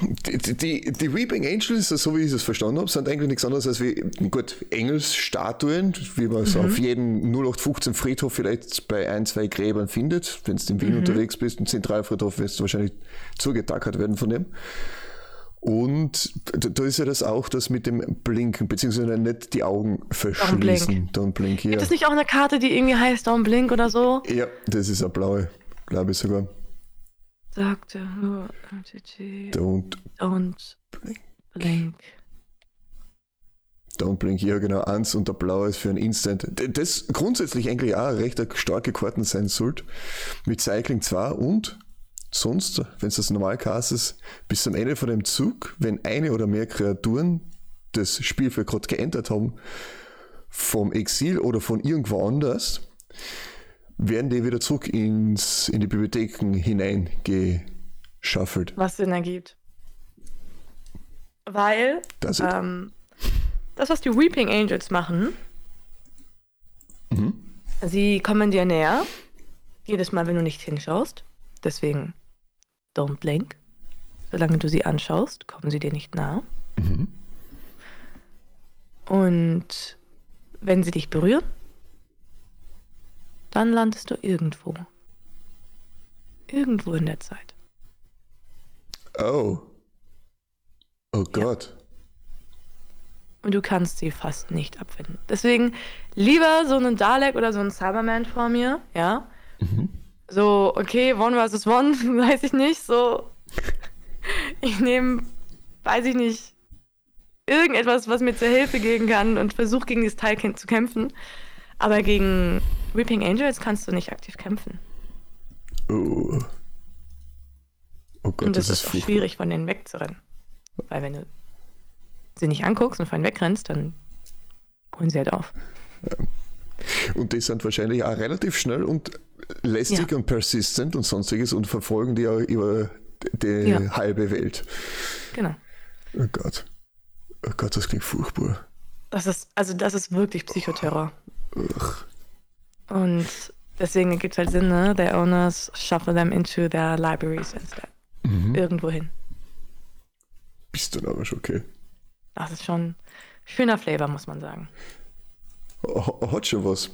Speaker 1: Die, die, die, Weeping Angels, so wie ich es verstanden habe, sind eigentlich nichts anderes als wie, gut, Engelsstatuen, wie man es mhm. auf jedem 0815 Friedhof vielleicht bei ein, zwei Gräbern findet. Wenn du in Wien mhm. unterwegs bist, im Zentralfriedhof wirst du wahrscheinlich zugetackert werden von dem. Und da ist ja das auch das mit dem Blinken, beziehungsweise nicht die Augen verschließen.
Speaker 2: Don't blink. Don't Gibt es nicht auch eine Karte, die irgendwie heißt Don't Blink oder so?
Speaker 1: Ja, das ist eine blaue, glaube ich sogar.
Speaker 2: Doctor Who,
Speaker 1: Don't,
Speaker 2: don't blink. blink.
Speaker 1: Don't Blink, ja genau, eins und der blaue ist für ein Instant. Das grundsätzlich eigentlich auch recht starke Karten sein sollte. Mit Cycling 2 und sonst, wenn es das normal ist, bis zum Ende von dem Zug, wenn eine oder mehr Kreaturen das Spielfeld gerade geändert haben, vom Exil oder von irgendwo anders, werden die wieder zurück ins, in die Bibliotheken hineingeschaffelt.
Speaker 2: Was Sinn ergibt. Weil das, ähm, das, was die Weeping Angels machen, mhm. sie kommen dir näher, jedes Mal, wenn du nicht hinschaust. Deswegen don't blink. Solange du sie anschaust, kommen sie dir nicht nah. Mhm. Und wenn sie dich berühren, dann landest du irgendwo. Irgendwo in der Zeit.
Speaker 1: Oh. Oh Gott. Ja.
Speaker 2: Und du kannst sie fast nicht abwenden. Deswegen lieber so einen Dalek oder so einen Cyberman vor mir, ja. Mhm. So, okay, One versus One, [laughs] weiß ich nicht. So, ich nehme, weiß ich nicht, irgendetwas, was mir zur Hilfe gehen kann und versuche gegen dieses Teil zu kämpfen. Aber gegen Weeping Angels kannst du nicht aktiv kämpfen.
Speaker 1: Oh. Oh Gott,
Speaker 2: und das, das ist, ist schwierig, von denen wegzurennen. Weil wenn du sie nicht anguckst und von ihnen wegrennst, dann holen sie halt auf.
Speaker 1: Ja. Und die sind wahrscheinlich auch relativ schnell und lästig ja. und persistent und sonstiges und verfolgen die auch über die ja. halbe Welt.
Speaker 2: Genau.
Speaker 1: Oh Gott. Oh Gott, das klingt furchtbar.
Speaker 2: Das ist, also das ist wirklich Psychoterror. Ugh. Und deswegen ergibt es halt Sinn, ne? Their owners shuffle them into their libraries instead. Mhm. Irgendwo hin.
Speaker 1: Bist du aber schon okay.
Speaker 2: Das ist schon schöner Flavor, muss man sagen.
Speaker 1: Hat schon was.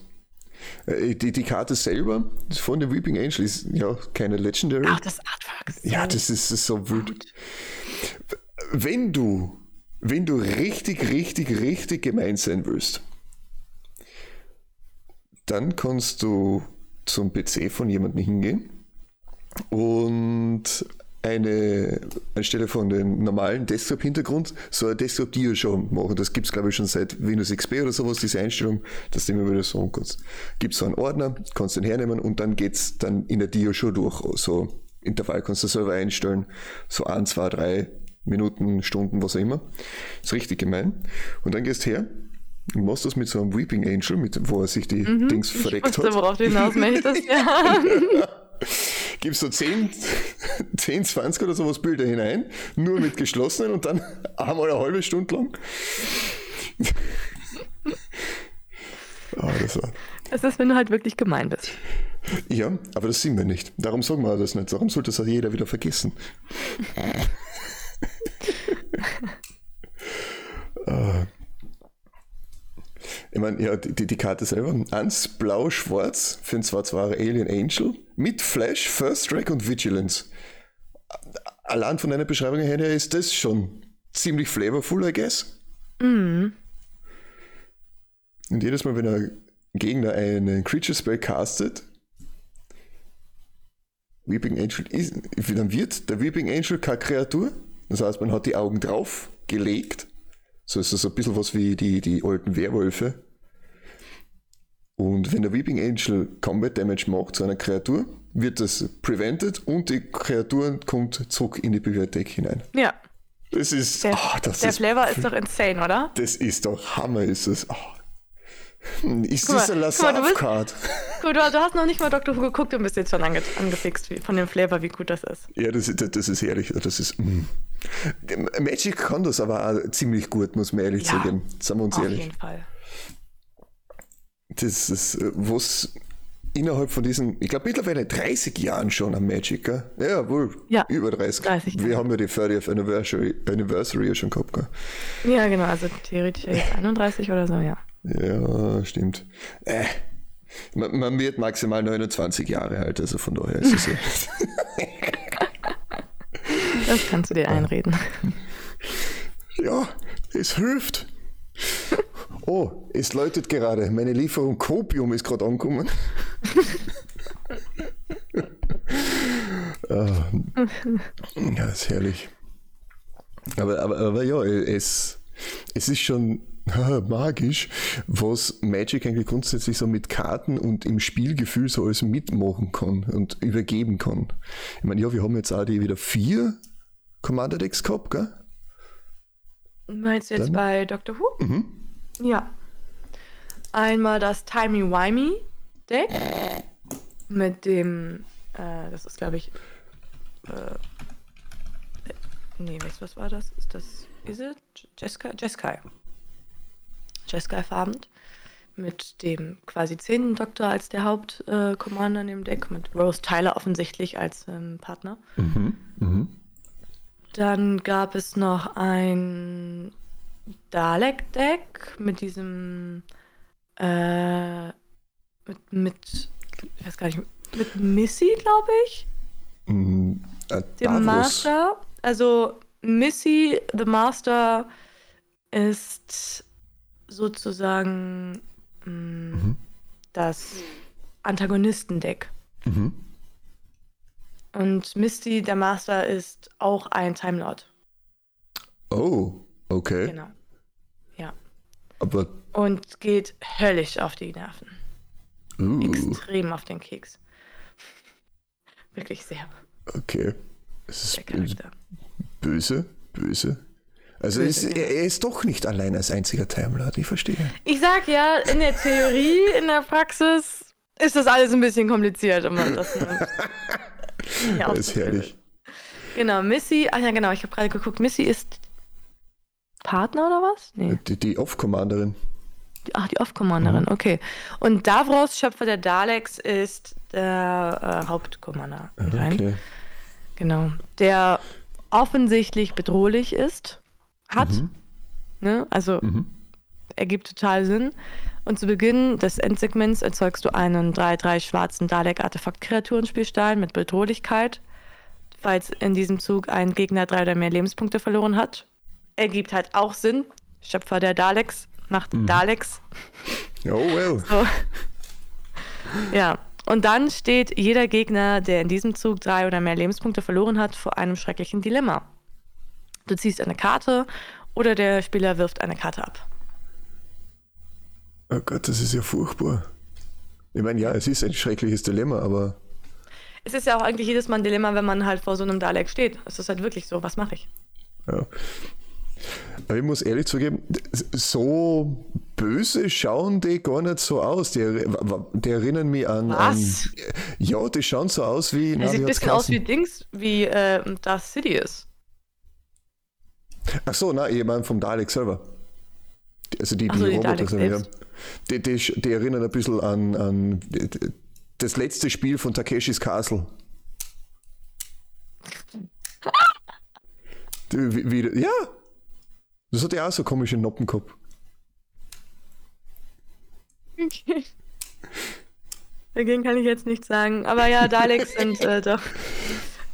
Speaker 1: Äh, die, die Karte selber von der Weeping Angel ist ja keine Legendary.
Speaker 2: Ach, das Artwork.
Speaker 1: Ja, das ist so wild. Wenn du, wenn du richtig, richtig, richtig gemein sein willst, dann kannst du zum PC von jemandem hingehen und eine, anstelle von dem normalen Desktop-Hintergrund, so ein Desktop-Dia-Show machen. Das gibt es, glaube ich, schon seit Windows XP oder sowas, diese Einstellung, dass du immer wieder sagen kannst. Gibt so einen Ordner, kannst den hernehmen und dann geht es dann in der Dia-Show durch. So Intervall kannst du selber einstellen, so ein, zwei, drei Minuten, Stunden, was auch immer. Ist richtig gemein. Und dann gehst du her machst das mit so einem Weeping Angel, mit, wo er sich die mhm, Dings verdeckt ich wusste, hat. worauf du hinaus möchtest, ja. gibst so 10, 10, 20 oder sowas Bilder hinein, nur mit geschlossenen und dann [laughs] einmal eine halbe Stunde lang.
Speaker 2: oh, das war. Das ist, wenn du halt wirklich gemein bist.
Speaker 1: Ja, aber das sind wir nicht. Darum sagen wir das nicht. Darum sollte das jeder wieder vergessen. uh. [laughs] Ich meine, ja, die, die Karte selber. Eins blau-schwarz für ein 2 2 Alien Angel mit Flash, First Track und Vigilance. Allein von deiner Beschreibung her ist das schon ziemlich flavorful, I guess. Mhm. Und jedes Mal, wenn ein Gegner einen Creature Spell castet, Weeping Angel ist, dann wird der Weeping Angel keine Kreatur. Das heißt, man hat die Augen drauf gelegt so ist das ein bisschen was wie die, die alten Werwölfe. Und wenn der Weeping Angel Combat Damage macht zu einer Kreatur, wird das prevented und die Kreatur kommt zurück in die Bibliothek hinein.
Speaker 2: Ja.
Speaker 1: Das ist.
Speaker 2: Der, oh, das der ist, Flavor ist doch insane, oder?
Speaker 1: Das ist doch Hammer, ist es. Oh. Ist guck eine Lassaf-Card?
Speaker 2: Gut, du, du, hast noch nicht mal Dr. Who geguckt und bist jetzt schon ange angefixt wie, von dem Flavor, wie gut das ist.
Speaker 1: Ja, das, das, das ist herrlich. Das ist. Mm. Magic kann das aber auch ziemlich gut, muss man ehrlich ja, sagen. Sagen wir uns auf ehrlich. Auf jeden Fall. Das ist, was innerhalb von diesen, ich glaube mittlerweile 30 Jahren schon am Magic, gell? Ja, wohl. Ja. Über 30. 30 Wir haben ja die 30th Anniversary, Anniversary schon gehabt, gell?
Speaker 2: Ja, genau, also theoretisch 31 oder so, ja.
Speaker 1: Ja, stimmt. Äh, man, man, wird maximal 29 Jahre alt, also von daher ist es ja. [laughs]
Speaker 2: das kannst du dir einreden.
Speaker 1: Ja, es hilft. Oh, es läutet gerade. Meine Lieferung Copium ist gerade angekommen. [laughs] ah, ja, ist herrlich. Aber, aber, aber ja, es, es ist schon [laughs] magisch, was Magic eigentlich grundsätzlich so mit Karten und im Spielgefühl so alles mitmachen kann und übergeben kann. Ich meine, ja, wir haben jetzt auch die wieder vier Commander Decks gehabt, gell?
Speaker 2: Meinst du jetzt Dann? bei Doctor Who? Mhm. Ja. Einmal das Timey-Wimey Deck mit dem, äh, das ist glaube ich, äh, nee, was war das? Ist das, ist es? Jessica? Jessica. Jeskai-Farben mit dem quasi zehnten Doktor als der Hauptcommander äh, in dem Deck, mit Rose Tyler offensichtlich als ähm, Partner. Mhm, mh. Dann gab es noch ein Dalek-Deck mit diesem äh, mit, mit, ich weiß gar nicht, mit Missy, glaube ich. Mm, äh, dem Master. Also Missy, the Master, ist sozusagen mh, mm, mhm. das Antagonistendeck. Mhm. Und Misty, der Master, ist auch ein Time Lord.
Speaker 1: Oh, okay.
Speaker 2: Genau. Ja.
Speaker 1: Aber.
Speaker 2: Und geht höllisch auf die Nerven. Uh. Extrem auf den Keks. Wirklich sehr.
Speaker 1: Okay. Es ist böse, böse. Also ist, er, er ist doch nicht allein als einziger Timelord, ich verstehe.
Speaker 2: Ich sag ja, in der Theorie, in der Praxis ist das alles ein bisschen kompliziert, um das [laughs]
Speaker 1: ja, Das ist herrlich.
Speaker 2: Genau, Missy, ach ja genau, ich habe gerade geguckt, Missy ist Partner oder was?
Speaker 1: Nee. Die, die Off-Commanderin.
Speaker 2: Ach, die Off-Commanderin, mhm. okay. Und Davros, Schöpfer der Daleks, ist der äh, Hauptkommander. Okay. Genau. Der offensichtlich bedrohlich ist hat. Mhm. Ne? Also mhm. ergibt total Sinn. Und zu Beginn des Endsegments erzeugst du einen 3-3 schwarzen Dalek-Artefakt-Kreaturenspielstein mit Bedrohlichkeit. Falls in diesem Zug ein Gegner drei oder mehr Lebenspunkte verloren hat. Ergibt halt auch Sinn. Schöpfer der Daleks macht mhm. Daleks.
Speaker 1: Oh well. So.
Speaker 2: Ja, und dann steht jeder Gegner, der in diesem Zug drei oder mehr Lebenspunkte verloren hat, vor einem schrecklichen Dilemma. Du ziehst eine Karte oder der Spieler wirft eine Karte ab.
Speaker 1: Oh Gott, das ist ja furchtbar. Ich meine, ja, es ist ein schreckliches Dilemma, aber.
Speaker 2: Es ist ja auch eigentlich jedes Mal ein Dilemma, wenn man halt vor so einem Dalek steht. Es ist halt wirklich so, was mache ich?
Speaker 1: Ja. Aber ich muss ehrlich zugeben, so böse schauen die gar nicht so aus. Die, die erinnern mich an,
Speaker 2: Was?
Speaker 1: an. Ja, die schauen so aus wie.
Speaker 2: Er sieht ein bisschen aus wie Dings, wie äh, Darth Sidious.
Speaker 1: Ach so, nein, ich meine vom Dalek selber. Also die,
Speaker 2: Ach so,
Speaker 1: die
Speaker 2: die
Speaker 1: Roboter selber.
Speaker 2: selbst.
Speaker 1: Die, die, die erinnern ein bisschen an, an das letzte Spiel von Takeshis Castle. Die, wie, wie, ja, das hat ja auch so komische Noppen gehabt.
Speaker 2: Okay. Dagegen kann ich jetzt nichts sagen. Aber ja, Daleks sind äh, doch,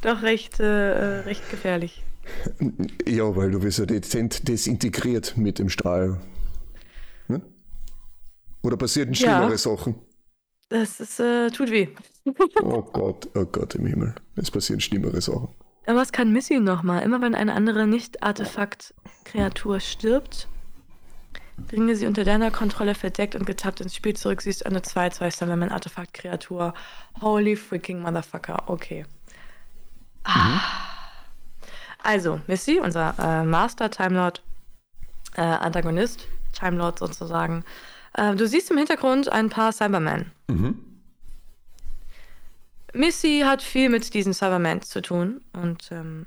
Speaker 2: doch recht, äh, recht gefährlich.
Speaker 1: Ja, weil du bist ja dezent desintegriert mit dem Strahl. Ne? Oder passieren schlimmere
Speaker 2: Ja.
Speaker 1: Sachen?
Speaker 2: Das ist, äh, tut weh.
Speaker 1: Oh Gott, oh Gott im Himmel. Es passieren schlimmere Sachen.
Speaker 2: Aber was kann Missy nochmal? Immer wenn eine andere Nicht-Artefakt-Kreatur stirbt, bringe sie unter deiner Kontrolle verdeckt und getappt ins Spiel zurück. Sie ist eine 2-2 Summon Artefakt-Kreatur. Holy freaking Motherfucker. Okay. Ah. Also, Missy, unser äh, Master Timelord, äh, Antagonist, Timelord sozusagen. Äh, du siehst im Hintergrund ein paar Cybermen.
Speaker 1: Mhm.
Speaker 2: Missy hat viel mit diesen Cybermen zu tun und ähm,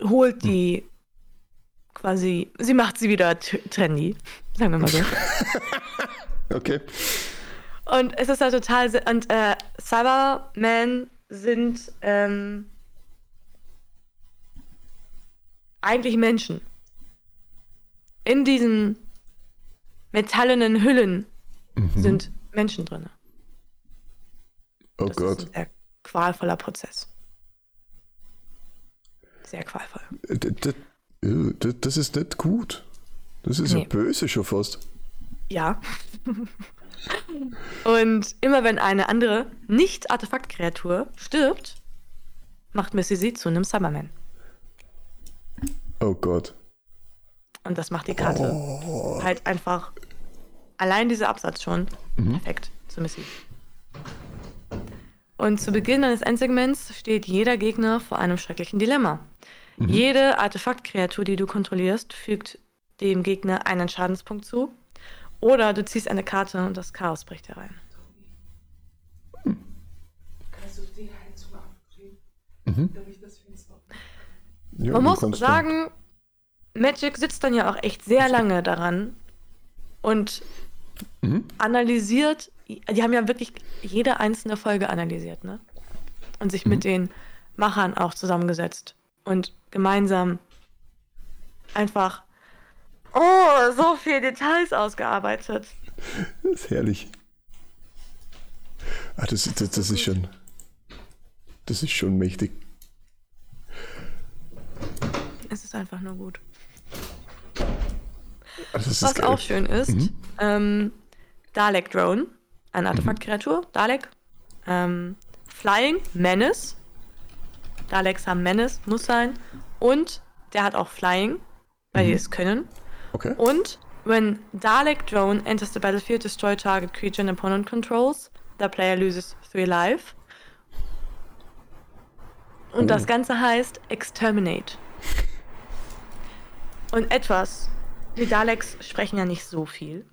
Speaker 2: holt die quasi, sie macht sie wieder trendy, sagen wir mal so. [laughs]
Speaker 1: Okay.
Speaker 2: Und es ist halt total, und äh, Cybermen sind ähm, eigentlich Menschen. In diesen metallenen Hüllen sind Menschen drin.
Speaker 1: Oh
Speaker 2: Das
Speaker 1: Gott.
Speaker 2: ist ein sehr qualvoller Prozess. Sehr qualvoll.
Speaker 1: D- d- äh, d- Das ist nicht gut. Das ist ja
Speaker 2: Nee.
Speaker 1: böse schon fast.
Speaker 2: Ja. [laughs] Und immer wenn eine andere Nicht-Artefakt-Kreatur stirbt, macht Missy sie zu einem Cyberman.
Speaker 1: Oh Gott.
Speaker 2: Und das macht die Karte
Speaker 1: Oh.
Speaker 2: halt einfach allein dieser Absatz schon perfekt zu Missy. Und zu Beginn eines Endsegments steht jeder Gegner vor einem schrecklichen Dilemma. Jede Artefaktkreatur, die du kontrollierst, fügt dem Gegner einen Schadenspunkt zu. Oder du ziehst eine Karte und das Chaos bricht herein.
Speaker 3: Kannst du die Heizung abdrehen? Damit das Fenster.
Speaker 1: Ja,
Speaker 2: Man muss sagen, Magic sitzt dann ja auch echt sehr lange daran und analysiert, die haben ja wirklich jede einzelne Folge analysiert, ne? Und sich mit den Machern auch zusammengesetzt und gemeinsam einfach oh, so viele Details ausgearbeitet.
Speaker 1: Das ist herrlich. Ah, das, das, das ist schon. Das ist schon mächtig.
Speaker 2: Es ist einfach nur gut.
Speaker 1: Ah,
Speaker 2: Was auch schön ist, ähm, Dalek Drone, eine Artefaktkreatur, Dalek. Ähm, Flying, Menace. Daleks haben Menace, muss sein. Und der hat auch Flying, weil die es können.
Speaker 1: Okay.
Speaker 2: Und when Dalek Drone enters the battlefield, destroy target creature and opponent controls, the player loses three life. Und
Speaker 1: Oh.
Speaker 2: das Ganze heißt Exterminate. Und etwas, die Daleks sprechen ja nicht so viel.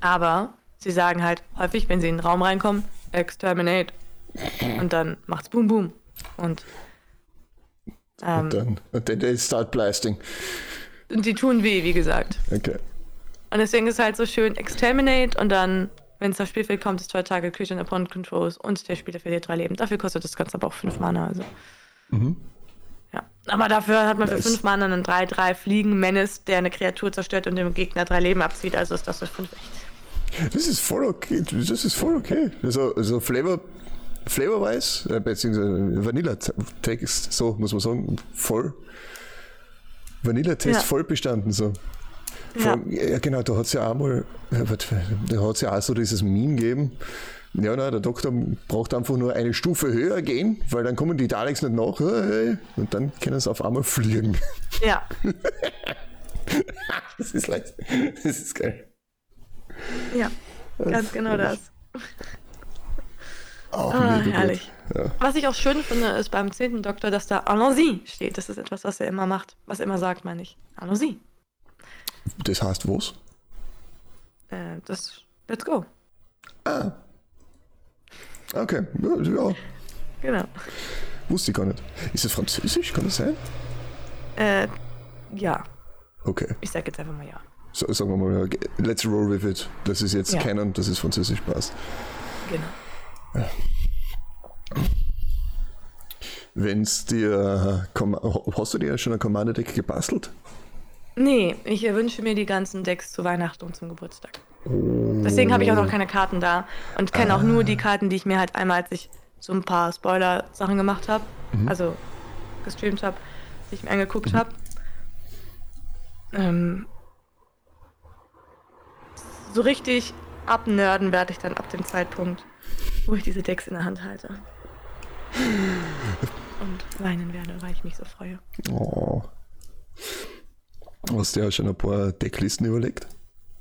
Speaker 2: Aber sie sagen halt häufig, wenn sie in den Raum reinkommen, Exterminate. Und dann macht's Boom Boom. Und, ähm,
Speaker 1: Und dann, und dann they start blasting.
Speaker 2: Und die tun weh, wie gesagt.
Speaker 1: Okay.
Speaker 2: Und deswegen ist halt so schön Exterminate und dann, wenn es aufs Spielfeld kommt, ist zwei Target Creature and Opponent Controls und der Spieler verliert drei Leben. Dafür kostet das Ganze aber auch fünf Mana. Also. Ja. Aber dafür hat man für
Speaker 1: Nice.
Speaker 2: fünf Mana einen 3-3 Fliegen Menace, der eine Kreatur zerstört und dem Gegner drei Leben abzieht. Also ist das für fünf echt.
Speaker 1: Das ist voll okay. Das ist voll okay. Also, also Flavor, Flavor-wise, äh, beziehungsweise Vanilla-Text, so muss man sagen, voll. Vanilla-Test
Speaker 2: Ja.
Speaker 1: voll bestanden. So. Allem, ja. genau, da hat es ja auch mal, äh, da hat es ja auch so dieses Meme gegeben. Ja, na, der Doktor braucht einfach nur eine Stufe höher gehen, weil dann kommen die Daleks nicht nach und dann können sie auf einmal fliegen.
Speaker 2: Ja. [laughs]
Speaker 1: Das ist leicht. Das ist geil.
Speaker 2: Ja, ganz genau das.
Speaker 1: Oh,
Speaker 2: Ah, herrlich.
Speaker 1: Ja.
Speaker 2: Was ich auch schön finde, ist beim 10. Doktor, dass da Allons-y steht. Das ist etwas, was er immer macht. Was er immer sagt, meine ich. Allons-y.
Speaker 1: Das heißt was?
Speaker 2: Äh, das, let's go.
Speaker 1: Ah. Okay, ja, ja,
Speaker 2: Genau.
Speaker 1: wusste ich gar nicht. Ist es Französisch? Kann das sein?
Speaker 2: Äh, ja.
Speaker 1: Okay,
Speaker 2: Ich sag jetzt einfach mal ja.
Speaker 1: so, sagen wir mal, ja, let's roll with it. Das ist jetzt
Speaker 2: Ja.
Speaker 1: Canon, dass es Französisch passt.
Speaker 2: Genau.
Speaker 1: Wenn's dir, hast du dir schon ein Commander Deck gebastelt?
Speaker 2: Nee, ich wünsche mir die ganzen Decks zu Weihnachten und zum Geburtstag. Deswegen habe ich auch noch keine Karten da und kenne auch nur die Karten, die ich mir halt einmal, als ich so ein paar Spoiler-Sachen gemacht habe, also gestreamt habe, die ich mir angeguckt habe. Ähm, so richtig abnörden werde ich dann ab dem Zeitpunkt, wo ich diese Decks in der Hand halte. Und weinen werde, weil ich mich so freue.
Speaker 1: Oh. Hast du ja schon ein paar Decklisten überlegt?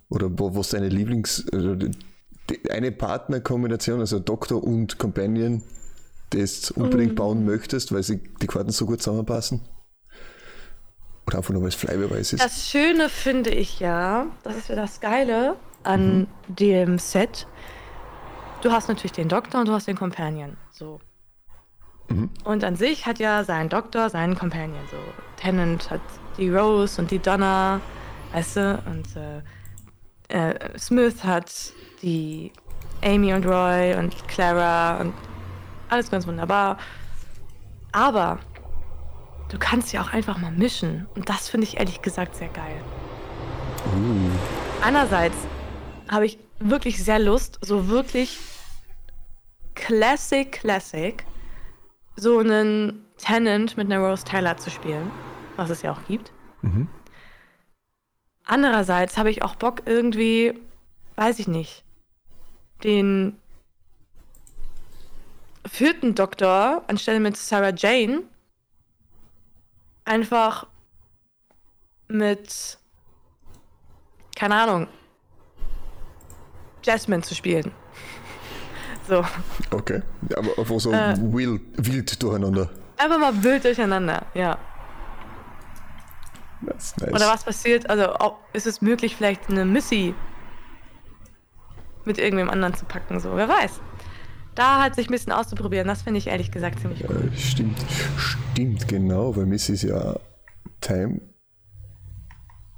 Speaker 1: Oder was deine Lieblings-, also eine Partnerkombination, also Doktor und Companion, das unbedingt
Speaker 2: Mhm.
Speaker 1: bauen möchtest, weil sie die Karten so gut zusammenpassen? Oder einfach nur, weil es Fleischbeweis ist?
Speaker 2: Das Schöne finde ich ja, das ist ja das Geile an dem Set. Du hast natürlich den Doktor und du hast den Companion. So. Und an sich hat ja sein Doktor seinen Companion. So. Tennant hat die Rose und die Donna, weißt du, und äh, äh, Smith hat die Amy und Roy und Clara und alles ganz wunderbar. Aber du kannst ja auch einfach mal mischen. Und das finde ich ehrlich gesagt sehr geil. Einerseits habe ich wirklich sehr Lust, so wirklich Classic, Classic, so einen Tenant mit einer Rose Taylor zu spielen, was es ja auch gibt. Andererseits habe ich auch Bock irgendwie, weiß ich nicht, den vierten Doktor anstelle mit Sarah Jane einfach mit, keine Ahnung, Jasmine zu spielen. So,
Speaker 1: Okay, aber einfach so
Speaker 2: Äh.
Speaker 1: wild, wild durcheinander.
Speaker 2: einfach mal wild durcheinander, ja.
Speaker 1: Nice.
Speaker 2: Oder was passiert, also ob, ist es möglich, vielleicht eine Missy mit irgendwem anderen zu packen, so, wer weiß. Da halt sich ein bisschen auszuprobieren, das finde ich ehrlich gesagt ziemlich cool.
Speaker 1: Äh, stimmt, stimmt, genau, weil Miss ist ja Time.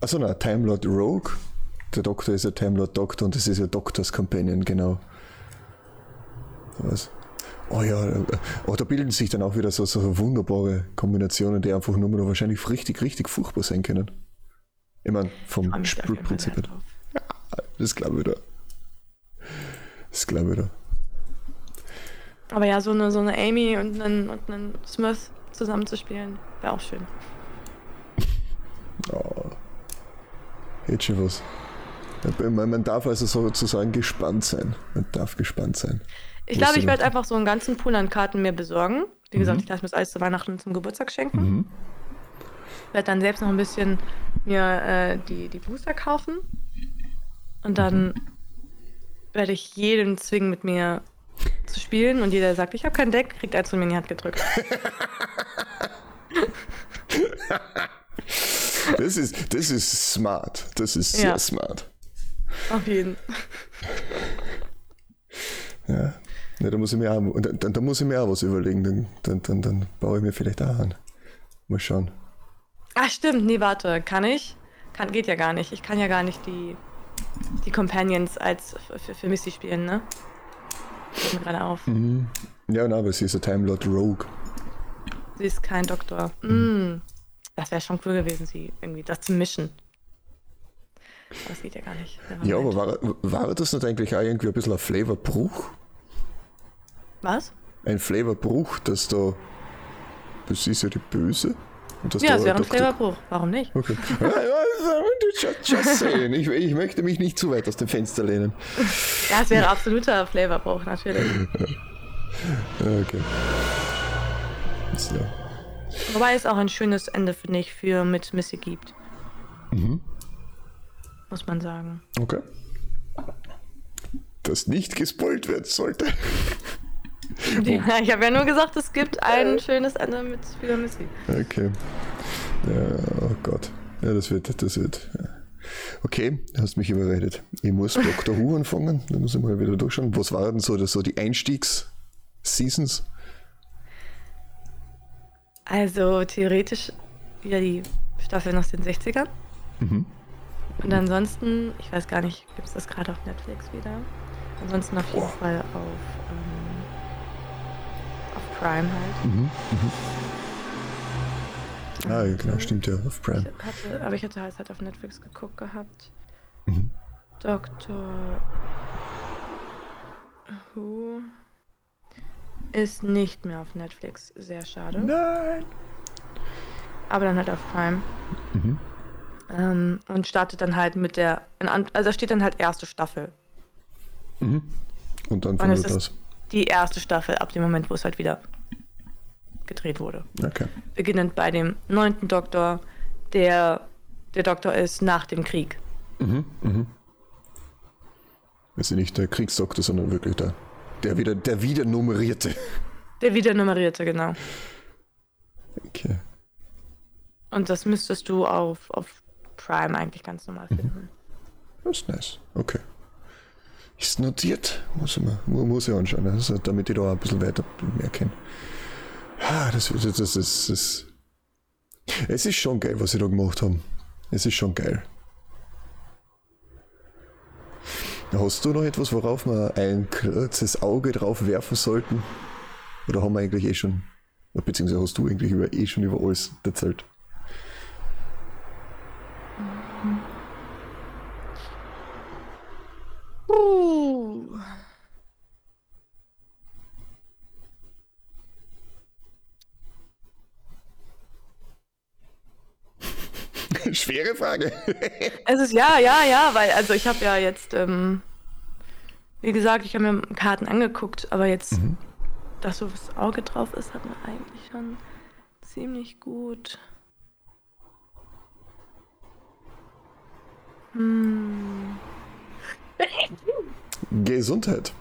Speaker 1: Achso, na, Time Lord Rogue. Der Doktor ist ja Time Lord Doctor und das ist ja Doctors Companion, genau. Was? Oh ja, oh, da bilden sich dann auch wieder so, so wunderbare Kombinationen, die einfach nur noch wahrscheinlich richtig, richtig furchtbar sein können. Ich meine, vom
Speaker 2: sehr
Speaker 1: her.
Speaker 2: drauf.
Speaker 1: Das glaube ich da. Das glaube ich da.
Speaker 2: Aber ja, so eine, so eine Amy und einen, und einen Smith zusammenzuspielen, wäre auch schön.
Speaker 1: Hätte schon was. Man darf also sozusagen gespannt sein. Man darf gespannt sein.
Speaker 2: Ich glaube, ich werde einfach so einen ganzen Pool an Karten mir besorgen. Wie gesagt, ich lasse mir das alles zu Weihnachten und zum Geburtstag schenken. Werde dann selbst noch ein bisschen mir äh, die, die Booster kaufen. Und dann werde ich jeden zwingen, mit mir zu spielen. Und jeder, der sagt, ich habe kein Deck, kriegt eins von mir in die Hand gedrückt. [laughs]
Speaker 1: Das ist, das ist smart. Das ist sehr
Speaker 2: Ja.
Speaker 1: smart.
Speaker 2: Auf jeden.
Speaker 1: Ja. Ja da, muss ich mir auch, und dann, dann muss ich mir auch was überlegen. Dann, dann, dann, dann baue ich mir vielleicht auch an. Mal schauen.
Speaker 2: Ach stimmt, nee, warte, kann ich? Kann, geht ja gar nicht. Ich kann ja gar nicht die, die Companions als für, für Missy spielen, ne? Fällt mir gerade auf.
Speaker 1: Ja, na, aber sie ist ein Time Lord Rogue.
Speaker 2: Sie ist kein Doktor. Mm, das wäre schon cool gewesen, sie irgendwie das zu mischen. Aber das geht ja gar nicht.
Speaker 1: Ja, aber war, war das nicht eigentlich auch irgendwie ein bisschen ein Flavorbruch?
Speaker 2: Was?
Speaker 1: Ein Flavorbruch, dass da. Das ist ja die Böse.
Speaker 2: Ja, es wäre ein Flavorbruch. Warum nicht?
Speaker 1: Okay. [laughs] Just, saying. Ich, ich möchte mich nicht zu weit aus dem Fenster lehnen. [laughs]
Speaker 2: Ja, es wäre absoluter Flavorbruch, natürlich.
Speaker 1: Okay. So.
Speaker 2: Wobei es auch ein schönes Ende, finde ich, für mit Missy gibt. Muss man sagen.
Speaker 1: Okay. Das nicht gespoilt werden sollte. [laughs]
Speaker 2: Ja, [laughs] ich habe ja nur gesagt, es gibt ein schönes Ende mit für Missy.
Speaker 1: Okay. Ja, oh Gott. Ja, das wird, das wird. Ja. Okay, hast mich überredet. Ich muss Dr. Who anfangen. Da muss ich mal wieder durchschauen. Was waren denn so, so die Einstiegs-Seasons?
Speaker 2: Also theoretisch wieder die Staffel aus den 60ern. Und ansonsten, ich weiß gar nicht, gibt es das gerade auf Netflix wieder? Ansonsten auf jeden
Speaker 1: Boah.
Speaker 2: Fall auf, ähm, auf Prime halt.
Speaker 1: Mhm. Ah, ja, genau, stimmt ja, auf Prime.
Speaker 2: hatte, aber ich hatte halt, halt auf Netflix geguckt gehabt.
Speaker 1: Mhm.
Speaker 2: Dr. Who ist nicht mehr auf Netflix. Sehr schade.
Speaker 1: Nein!
Speaker 2: Aber dann halt auf Prime.
Speaker 1: Mhm.
Speaker 2: Ähm, und startet dann halt mit der. Also da steht dann halt erste Staffel.
Speaker 1: Und dann
Speaker 2: Und
Speaker 1: von
Speaker 2: es
Speaker 1: dort
Speaker 2: ist. Die erste Staffel ab dem Moment, wo es halt wieder gedreht wurde.
Speaker 1: Okay.
Speaker 2: Beginnend bei dem neunten Doktor, der der Doktor ist nach dem Krieg.
Speaker 1: Also nicht der Kriegsdoktor, sondern wirklich der, der wieder, der wieder nummerierte.
Speaker 2: Der wieder nummerierte, genau.
Speaker 1: Okay.
Speaker 2: Und das müsstest du auf, auf Prime eigentlich ganz normal finden.
Speaker 1: Das ist nice. Okay. Ist notiert. Muss ich, mal, mu- muss anschauen, also, damit ich da ein bisschen weiter mehr kenne. Ah, das, das, das, ist, das. Es ist schon geil, was sie da gemacht haben. Es ist schon geil. Hast du noch etwas, worauf wir ein kurzes Auge drauf werfen sollten? Oder haben wir eigentlich eh schon, beziehungsweise hast du eigentlich eh schon über alles erzählt? [laughs] Schwere Frage. [laughs]
Speaker 2: Es ist ja, ja, ja, weil, also ich habe ja jetzt, ähm, wie gesagt, ich habe mir Karten angeguckt, aber jetzt, dass so das Auge drauf ist, hat man eigentlich schon ziemlich gut. Hm.
Speaker 1: Gesundheit.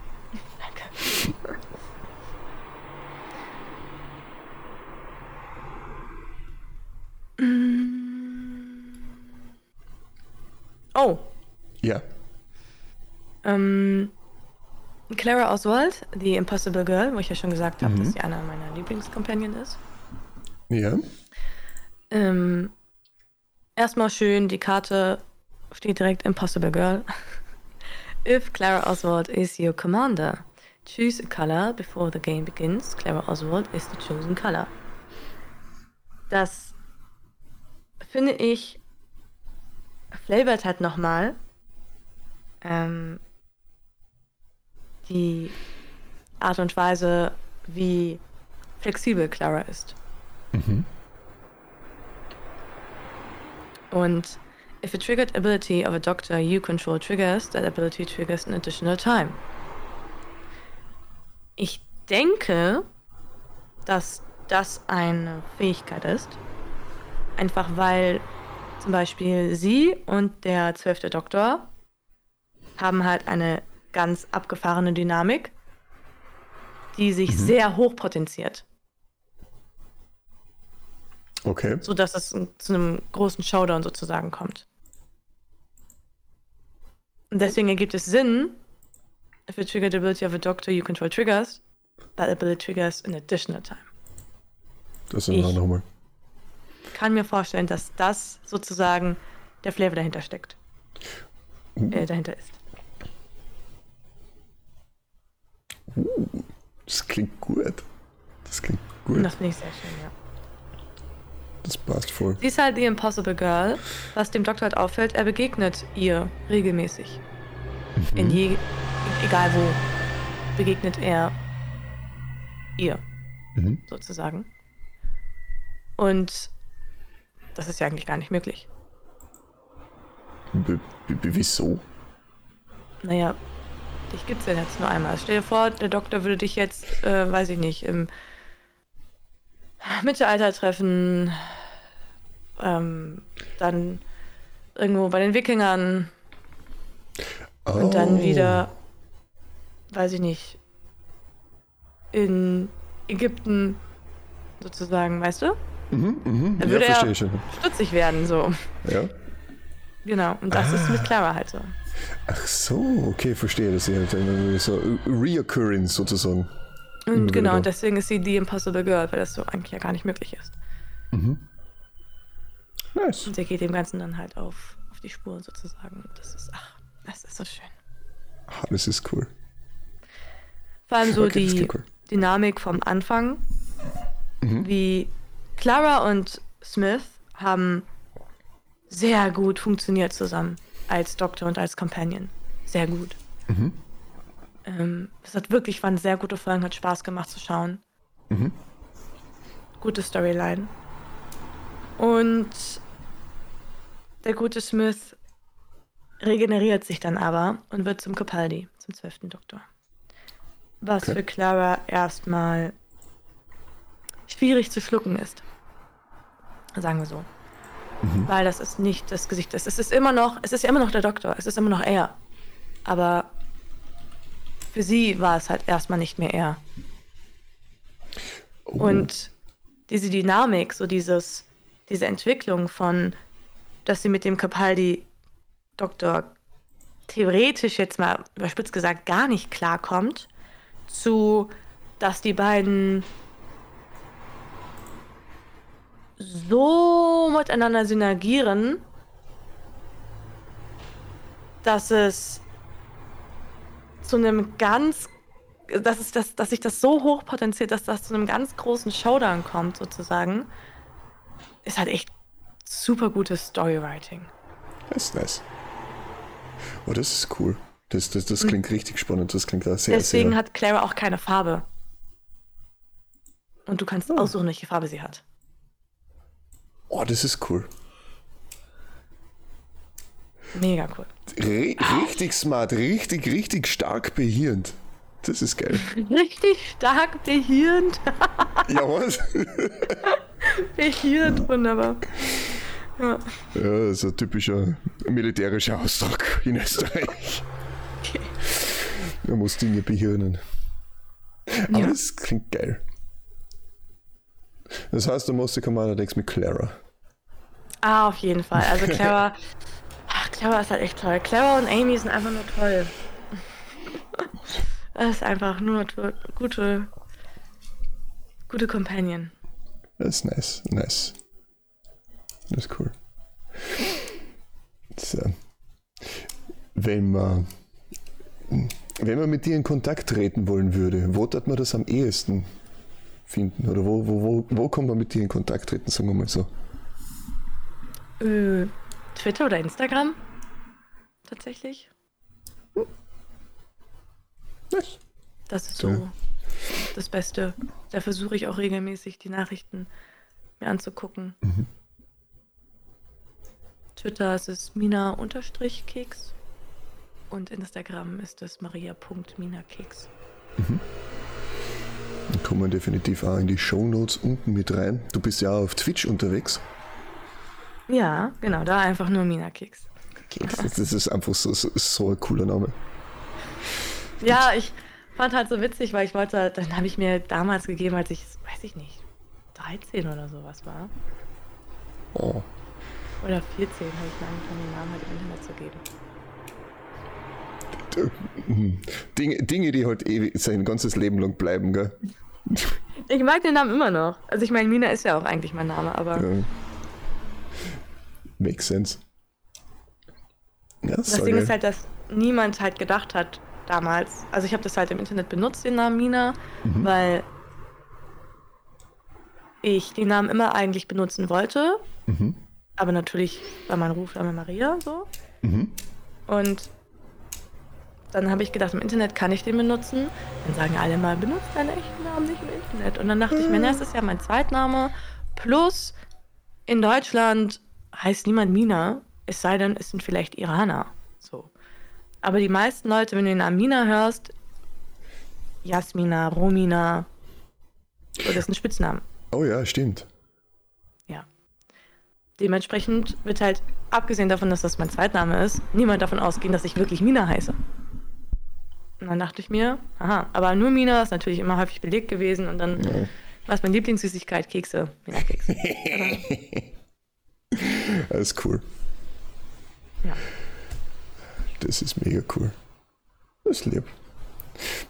Speaker 1: [laughs]
Speaker 2: Oh,
Speaker 1: Ja.
Speaker 2: ähm, Clara Oswald, The Impossible Girl, wo ich ja schon gesagt habe, dass sie einer meiner Lieblingscompanion ist.
Speaker 1: Ja.
Speaker 2: Ähm, erstmal schön, die Karte steht direkt Impossible Girl. [laughs] If Clara Oswald is your commander, choose a color before the game begins. Clara Oswald is the chosen color. Das finde ich flavored halt nochmal ähm, die Art und Weise, wie flexibel Clara ist. Und if a triggered ability of a doctor you control triggers, that ability triggers an additional time. Ich denke, dass das eine Fähigkeit ist. Einfach weil zum Beispiel sie und der zwölfte Doktor haben halt eine ganz abgefahrene Dynamik, die sich sehr hoch potenziert.
Speaker 1: Okay.
Speaker 2: so dass es zu einem großen Showdown sozusagen kommt. Und deswegen ergibt es Sinn, if a triggered ability of a doctor you control triggers, that ability triggers an additional time.
Speaker 1: Das ist nochmal.
Speaker 2: Kann mir vorstellen, dass das sozusagen der Flavor dahinter steckt. Äh, dahinter ist.
Speaker 1: Das klingt gut. Das klingt
Speaker 2: Und
Speaker 1: gut.
Speaker 2: das finde ich sehr schön, ja.
Speaker 1: Das passt voll.
Speaker 2: Sie ist halt die Impossible Girl, was dem Doktor halt auffällt, er begegnet ihr regelmäßig. In je, egal wo, begegnet er ihr,
Speaker 1: Mhm.
Speaker 2: sozusagen. Und das ist ja eigentlich gar nicht möglich.
Speaker 1: B wieso?
Speaker 2: Naja, dich gibt es ja jetzt nur einmal. Stell dir vor, der Doktor würde dich jetzt, äh, weiß ich nicht, im Mittelalter treffen, ähm, dann irgendwo bei den Wikingern
Speaker 1: Oh.
Speaker 2: und dann wieder, weiß ich nicht, in Ägypten sozusagen, weißt du?
Speaker 1: Mhm, mhm.
Speaker 2: Dann
Speaker 1: Ja,
Speaker 2: würde er
Speaker 1: verstehe schon.
Speaker 2: stutzig werden, so.
Speaker 1: Ja.
Speaker 2: Genau, und das ist mit Clara halt so.
Speaker 1: Ach so, okay, verstehe. Das ist halt irgendwie so Reoccurrence sozusagen.
Speaker 2: Und genau, und deswegen ist sie die Impossible Girl, weil das so eigentlich ja gar nicht möglich ist.
Speaker 1: Nice.
Speaker 2: Und sie geht dem Ganzen dann halt auf, auf die Spur sozusagen. Und Das ist, ach, das ist so schön.
Speaker 1: Ah, das ist cool.
Speaker 2: Vor allem so
Speaker 1: Okay,
Speaker 2: die
Speaker 1: cool.
Speaker 2: Dynamik vom Anfang,
Speaker 1: Mhm.
Speaker 2: wie Clara und Smith haben sehr gut funktioniert zusammen als Doktor und als Companion. Sehr gut.
Speaker 1: Mhm.
Speaker 2: Ähm, es hat wirklich, waren sehr gute Folgen, hat Spaß gemacht zu schauen.
Speaker 1: Mhm.
Speaker 2: Gute Storyline. Und der gute Smith regeneriert sich dann aber und wird zum Capaldi, zum zwölften Doktor. Was
Speaker 1: Okay.
Speaker 2: für Clara erstmal schwierig zu schlucken ist. Sagen wir so. Weil das ist nicht das Gesicht. Es ist immer noch, es ist ja immer noch der Doktor, es ist immer noch er. Aber für sie war es halt erstmal nicht mehr er.
Speaker 1: Oh.
Speaker 2: Und diese Dynamik, so dieses, diese Entwicklung von, dass sie mit dem Capaldi-Doktor theoretisch jetzt mal überspitzt gesagt gar nicht klarkommt, zu, dass die beiden so miteinander synergieren, dass es zu einem ganz, dass, es das, dass sich das so hoch potenziert, dass das zu einem ganz großen Showdown kommt, sozusagen, ist halt echt super gutes Storywriting.
Speaker 1: Das ist nice. Oh, das ist cool. Das, das, das klingt richtig spannend. Das klingt da sehr,
Speaker 2: Mhm. Deswegen
Speaker 1: sehr...
Speaker 2: hat Clara auch keine Farbe. Und du kannst aussuchen, welche Farbe sie hat.
Speaker 1: Oh, das ist cool.
Speaker 2: Mega cool.
Speaker 1: Re richtig smart, richtig, richtig stark behirnt. Das ist geil. [laughs]
Speaker 2: Richtig stark behirnt. [laughs]
Speaker 1: ja, was? [laughs]
Speaker 2: behirnt, wunderbar. Ja.
Speaker 1: ja, so ein typischer militärischer Ausdruck in Österreich. Man muss Dinge behirnen. Aber
Speaker 2: Ja.
Speaker 1: das klingt geil. Das heißt, du musst die Commander Decks mit Clara.
Speaker 2: Ah, auf jeden Fall. Also Clara, [laughs] ach, Clara ist halt echt toll. Clara und Amy sind einfach nur toll. [laughs] Das ist einfach nur gute, gute Companion.
Speaker 1: Das ist nice, nice. Das ist cool. So. Wenn man, wenn man mit dir in Kontakt treten wollen würde, wo tut man das am ehesten finden? Oder wo, wo, wo, wo kann man mit dir in Kontakt treten, sagen wir mal so?
Speaker 2: Äh, Twitter oder Instagram? Tatsächlich.
Speaker 1: Nice.
Speaker 2: Das ist
Speaker 1: Ja.
Speaker 2: so das Beste. Da versuche ich auch regelmäßig die Nachrichten mir anzugucken. Twitter ist es Mina-Keks und Instagram ist es maria.minakeks.
Speaker 1: Dann kommen wir definitiv auch in die Shownotes unten mit rein. Du bist ja auch auf Twitch unterwegs.
Speaker 2: Ja, genau, da einfach nur Minakeks.
Speaker 1: Das, das ist einfach so, so, so ein cooler Name.
Speaker 2: Ja, ich fand halt so witzig, weil ich wollte, dann habe ich mir damals gegeben, als ich, weiß ich nicht, 13 oder sowas war.
Speaker 1: Oh.
Speaker 2: Oder 14 habe ich mir angefangen, den Namen halt im Internet zu geben.
Speaker 1: Dinge, Dinge, die halt ewig sein ganzes Leben lang bleiben, gell?
Speaker 2: Ich mag den Namen immer noch. Also ich meine, Mina ist ja auch eigentlich mein Name, aber
Speaker 1: Ja. Makes sense. Ja,
Speaker 2: das
Speaker 1: so
Speaker 2: Ding ist halt, dass niemand halt gedacht hat damals. Also ich habe das halt im Internet benutzt, den Namen Mina, weil ich den Namen immer eigentlich benutzen wollte. Aber natürlich war mein Rufname Maria so. Und dann habe ich gedacht, im Internet kann ich den benutzen. Dann sagen alle mal, benutzt deinen echten Namen nicht im Internet. Und dann dachte ich mir, na, das ist ja mein Zweitname. Plus, in Deutschland heißt niemand Mina, es sei denn, es sind vielleicht Iraner. So. Aber die meisten Leute, wenn du den Amina hörst, Jasmina, Romina, so, das sind Spitznamen.
Speaker 1: Oh ja, stimmt.
Speaker 2: Ja. Dementsprechend wird halt, abgesehen davon, dass das mein Zweitname ist, niemand davon ausgehen, dass ich wirklich Mina heiße. Und dann dachte ich mir, aha, aber nur Mina ist natürlich immer häufig belegt gewesen und dann,
Speaker 1: Ja.
Speaker 2: was meine Lieblingssüßigkeit, Kekse, Mina-Kekse. [laughs]
Speaker 1: Das ist cool.
Speaker 2: ja.
Speaker 1: Das ist mega cool. Das ist lieb.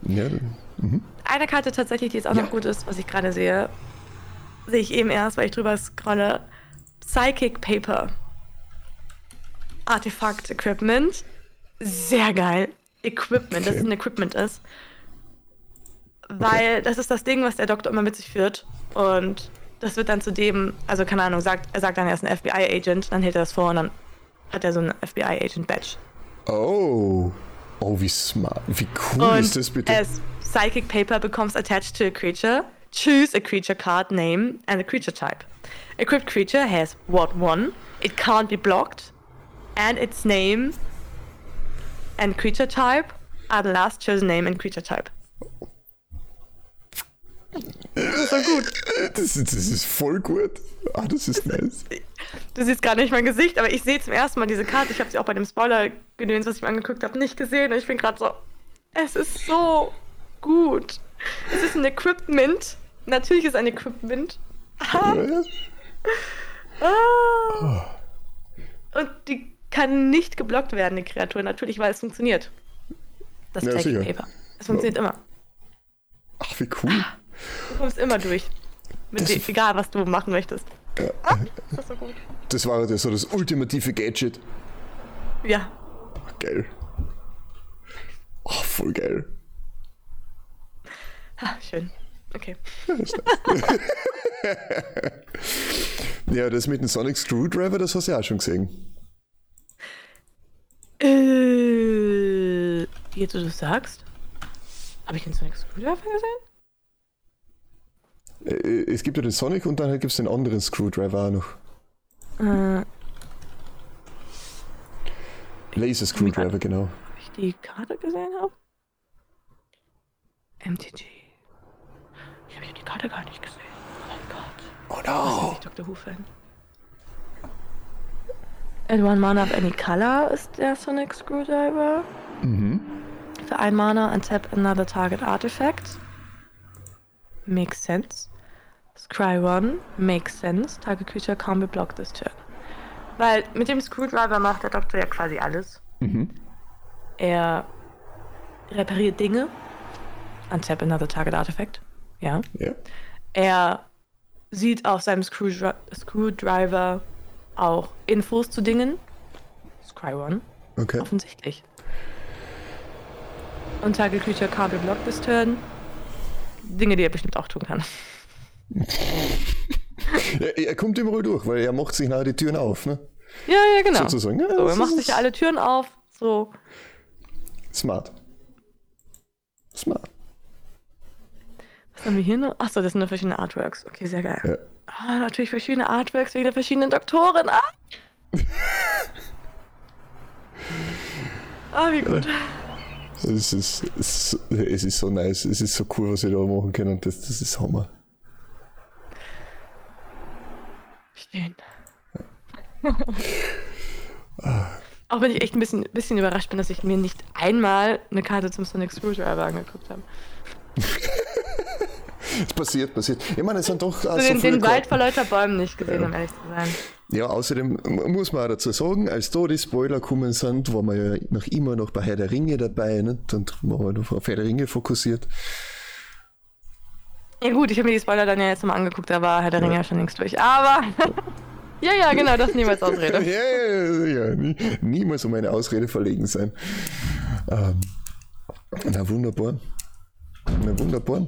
Speaker 1: Ja, dann-
Speaker 2: Eine Karte tatsächlich, die jetzt auch
Speaker 1: Ja.
Speaker 2: noch gut ist, was ich gerade sehe, sehe ich eben erst, weil ich drüber scrolle. Psychic Paper. Artefakt Equipment. Sehr geil. Equipment, dass
Speaker 1: Okay.
Speaker 2: es ein Equipment ist. Weil das ist das Ding, was der Doktor immer mit sich führt. Und das wird dann zu dem, also keine Ahnung, sagt, er sagt dann, er ist ein FBI-Agent, dann hält er das vor und dann hat er so ein FBI-Agent-Badge.
Speaker 1: Oh. Oh, wie smart. Wie cool
Speaker 2: Und
Speaker 1: ist das bitte?
Speaker 2: as psychic paper becomes attached to a creature, choose a creature card name and a creature type. Equipped creature has what one, it can't be blocked, and its name and creature type are the last chosen name and creature type. Das ist so gut.
Speaker 1: Das, ist- das ist voll gut. Ah, das ist nice.
Speaker 2: Du siehst gar nicht mein Gesicht, aber ich sehe zum ersten Mal diese Karte. Ich habe sie auch bei dem Spoiler-Gedöns, was ich mir angeguckt habe, nicht gesehen. Und ich bin gerade so, es ist so gut. Es ist ein Equipment. Natürlich ist ein Equipment. Ah, ah. Und die kann nicht geblockt werden, die Kreatur. Natürlich, weil es funktioniert. Das
Speaker 1: Ja, sicher.
Speaker 2: Paper. Es funktioniert immer.
Speaker 1: Ach, wie cool.
Speaker 2: Du kommst immer durch. Dem, egal, was du machen möchtest.
Speaker 1: Ja.
Speaker 2: Ah, das so gut.
Speaker 1: Das war ja so das ultimative Gadget.
Speaker 2: Ja.
Speaker 1: Geil. Oh, voll geil.
Speaker 2: Ah, schön. Okay. [laughs]
Speaker 1: Ja, das mit dem Sonic Screwdriver, das hast du ja auch schon gesehen.
Speaker 2: Äh, jetzt du das sagst? Habe ich den Sonic Screwdriver gesehen?
Speaker 1: Äh, Es gibt ja den Sonic und dann gibt es den anderen Screwdriver noch.
Speaker 2: Äh,
Speaker 1: Laser Screwdriver, genau.
Speaker 2: ob ich die Karte gesehen habe? MTG. Ich habe die Karte gar nicht gesehen. Oh mein Gott.
Speaker 1: Oh no!
Speaker 2: ist nicht Dr. Who-Fan? Add one Mana of any color ist der Sonic Screwdriver.
Speaker 1: Mhm.
Speaker 2: Für ein Mana untap another target artifact. Makes sense. Scry one makes sense. Target creature can't be blocked this turn. Weil mit dem Screwdriver macht der Doktor ja quasi alles.
Speaker 1: Mhm.
Speaker 2: Er repariert Dinge. Untap another target artifact. Ja.
Speaker 1: Ja.
Speaker 2: Er sieht auf seinem Screwdri Screwdriver auch Infos zu Dingen. One.
Speaker 1: Okay.
Speaker 2: Offensichtlich. Und can't be blocked this turn. Dinge, die er bestimmt auch tun kann. [laughs]
Speaker 1: Er, er kommt immer durch, weil er macht sich nachher die Türen auf, ne?
Speaker 2: Ja, ja, genau.
Speaker 1: Sozusagen. Ja,
Speaker 2: So, er macht sich ja alle Türen auf. So.
Speaker 1: Smart. Smart.
Speaker 2: Was haben wir hier noch? Achso, das sind nur verschiedene Artworks. Okay, sehr geil.
Speaker 1: Ja.
Speaker 2: Ah, natürlich verschiedene Artworks wegen der verschiedenen Doktoren. Ah, ah wie gut.
Speaker 1: Es ist, es, ist, es ist so nice, es ist so cool, was wir da machen können. Das, das ist Hammer.
Speaker 2: Schön. [laughs] Auch wenn ich echt ein bisschen, bisschen überrascht bin, dass ich mir nicht einmal eine Karte zum Sonic Screwdriver angeguckt habe. [laughs]
Speaker 1: Es [laughs] passiert, passiert. Ich meine, es sind doch
Speaker 2: Also
Speaker 1: so
Speaker 2: den, den Wald vor lauter Bäumen nicht gesehen, um ehrlich zu sein.
Speaker 1: Ja, außerdem muss man auch dazu sagen, als da die Spoiler gekommen sind, waren wir ja noch immer noch bei Herr der Ringe dabei, nicht? Und waren wir auf Herr der Ringe fokussiert.
Speaker 2: Ja gut, ich habe mir die Spoiler dann ja jetzt nochmal angeguckt, da war Herr der Ringe ja schon längst durch. Aber [laughs] ja, ja, genau, das niemals
Speaker 1: Ja,
Speaker 2: Ausrede. [laughs]
Speaker 1: ja, ja, ja nie, niemals um eine Ausrede verlegen sein. Ähm, na wunderbar. Na wunderbar.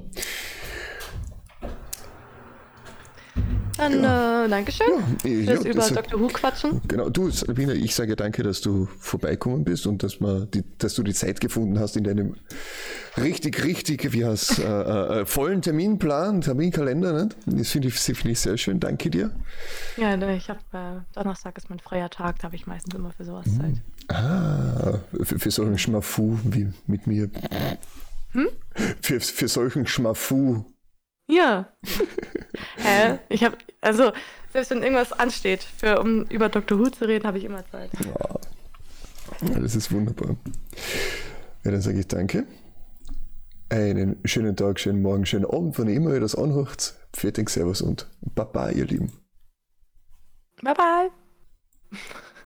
Speaker 2: Dann
Speaker 1: Ja.
Speaker 2: äh, Dankeschön
Speaker 1: eh,
Speaker 2: fürs
Speaker 1: ja,
Speaker 2: über Dr. Who quatschen.
Speaker 1: Genau, du, Sabine, ich sage danke, dass du vorbeikommen bist und dass, man die, dass du die Zeit gefunden hast in deinem richtig, richtig, wie heißt äh, äh, vollen Terminplan, Terminkalender. Ne? Das finde ich, finde ich sehr schön. Danke dir.
Speaker 2: Ja, ich habe äh, Donnerstag ist mein freier Tag, da habe ich meistens immer für sowas Zeit.
Speaker 1: Ah, für, für solchen Schmafu wie mit mir. Für, für solchen Schmafu.
Speaker 2: Ja. [laughs] Hä? Ich habe, also, selbst wenn irgendwas ansteht, für, um über Dr. Who zu reden, habe ich immer Zeit.
Speaker 1: Ja, das ist wunderbar. Ja, dann sage ich danke. Einen schönen Tag, schönen Morgen, schönen Abend, wann immer ihr das anhört. Fertig, Servus und Baba, ihr Lieben.
Speaker 2: Bye, bye.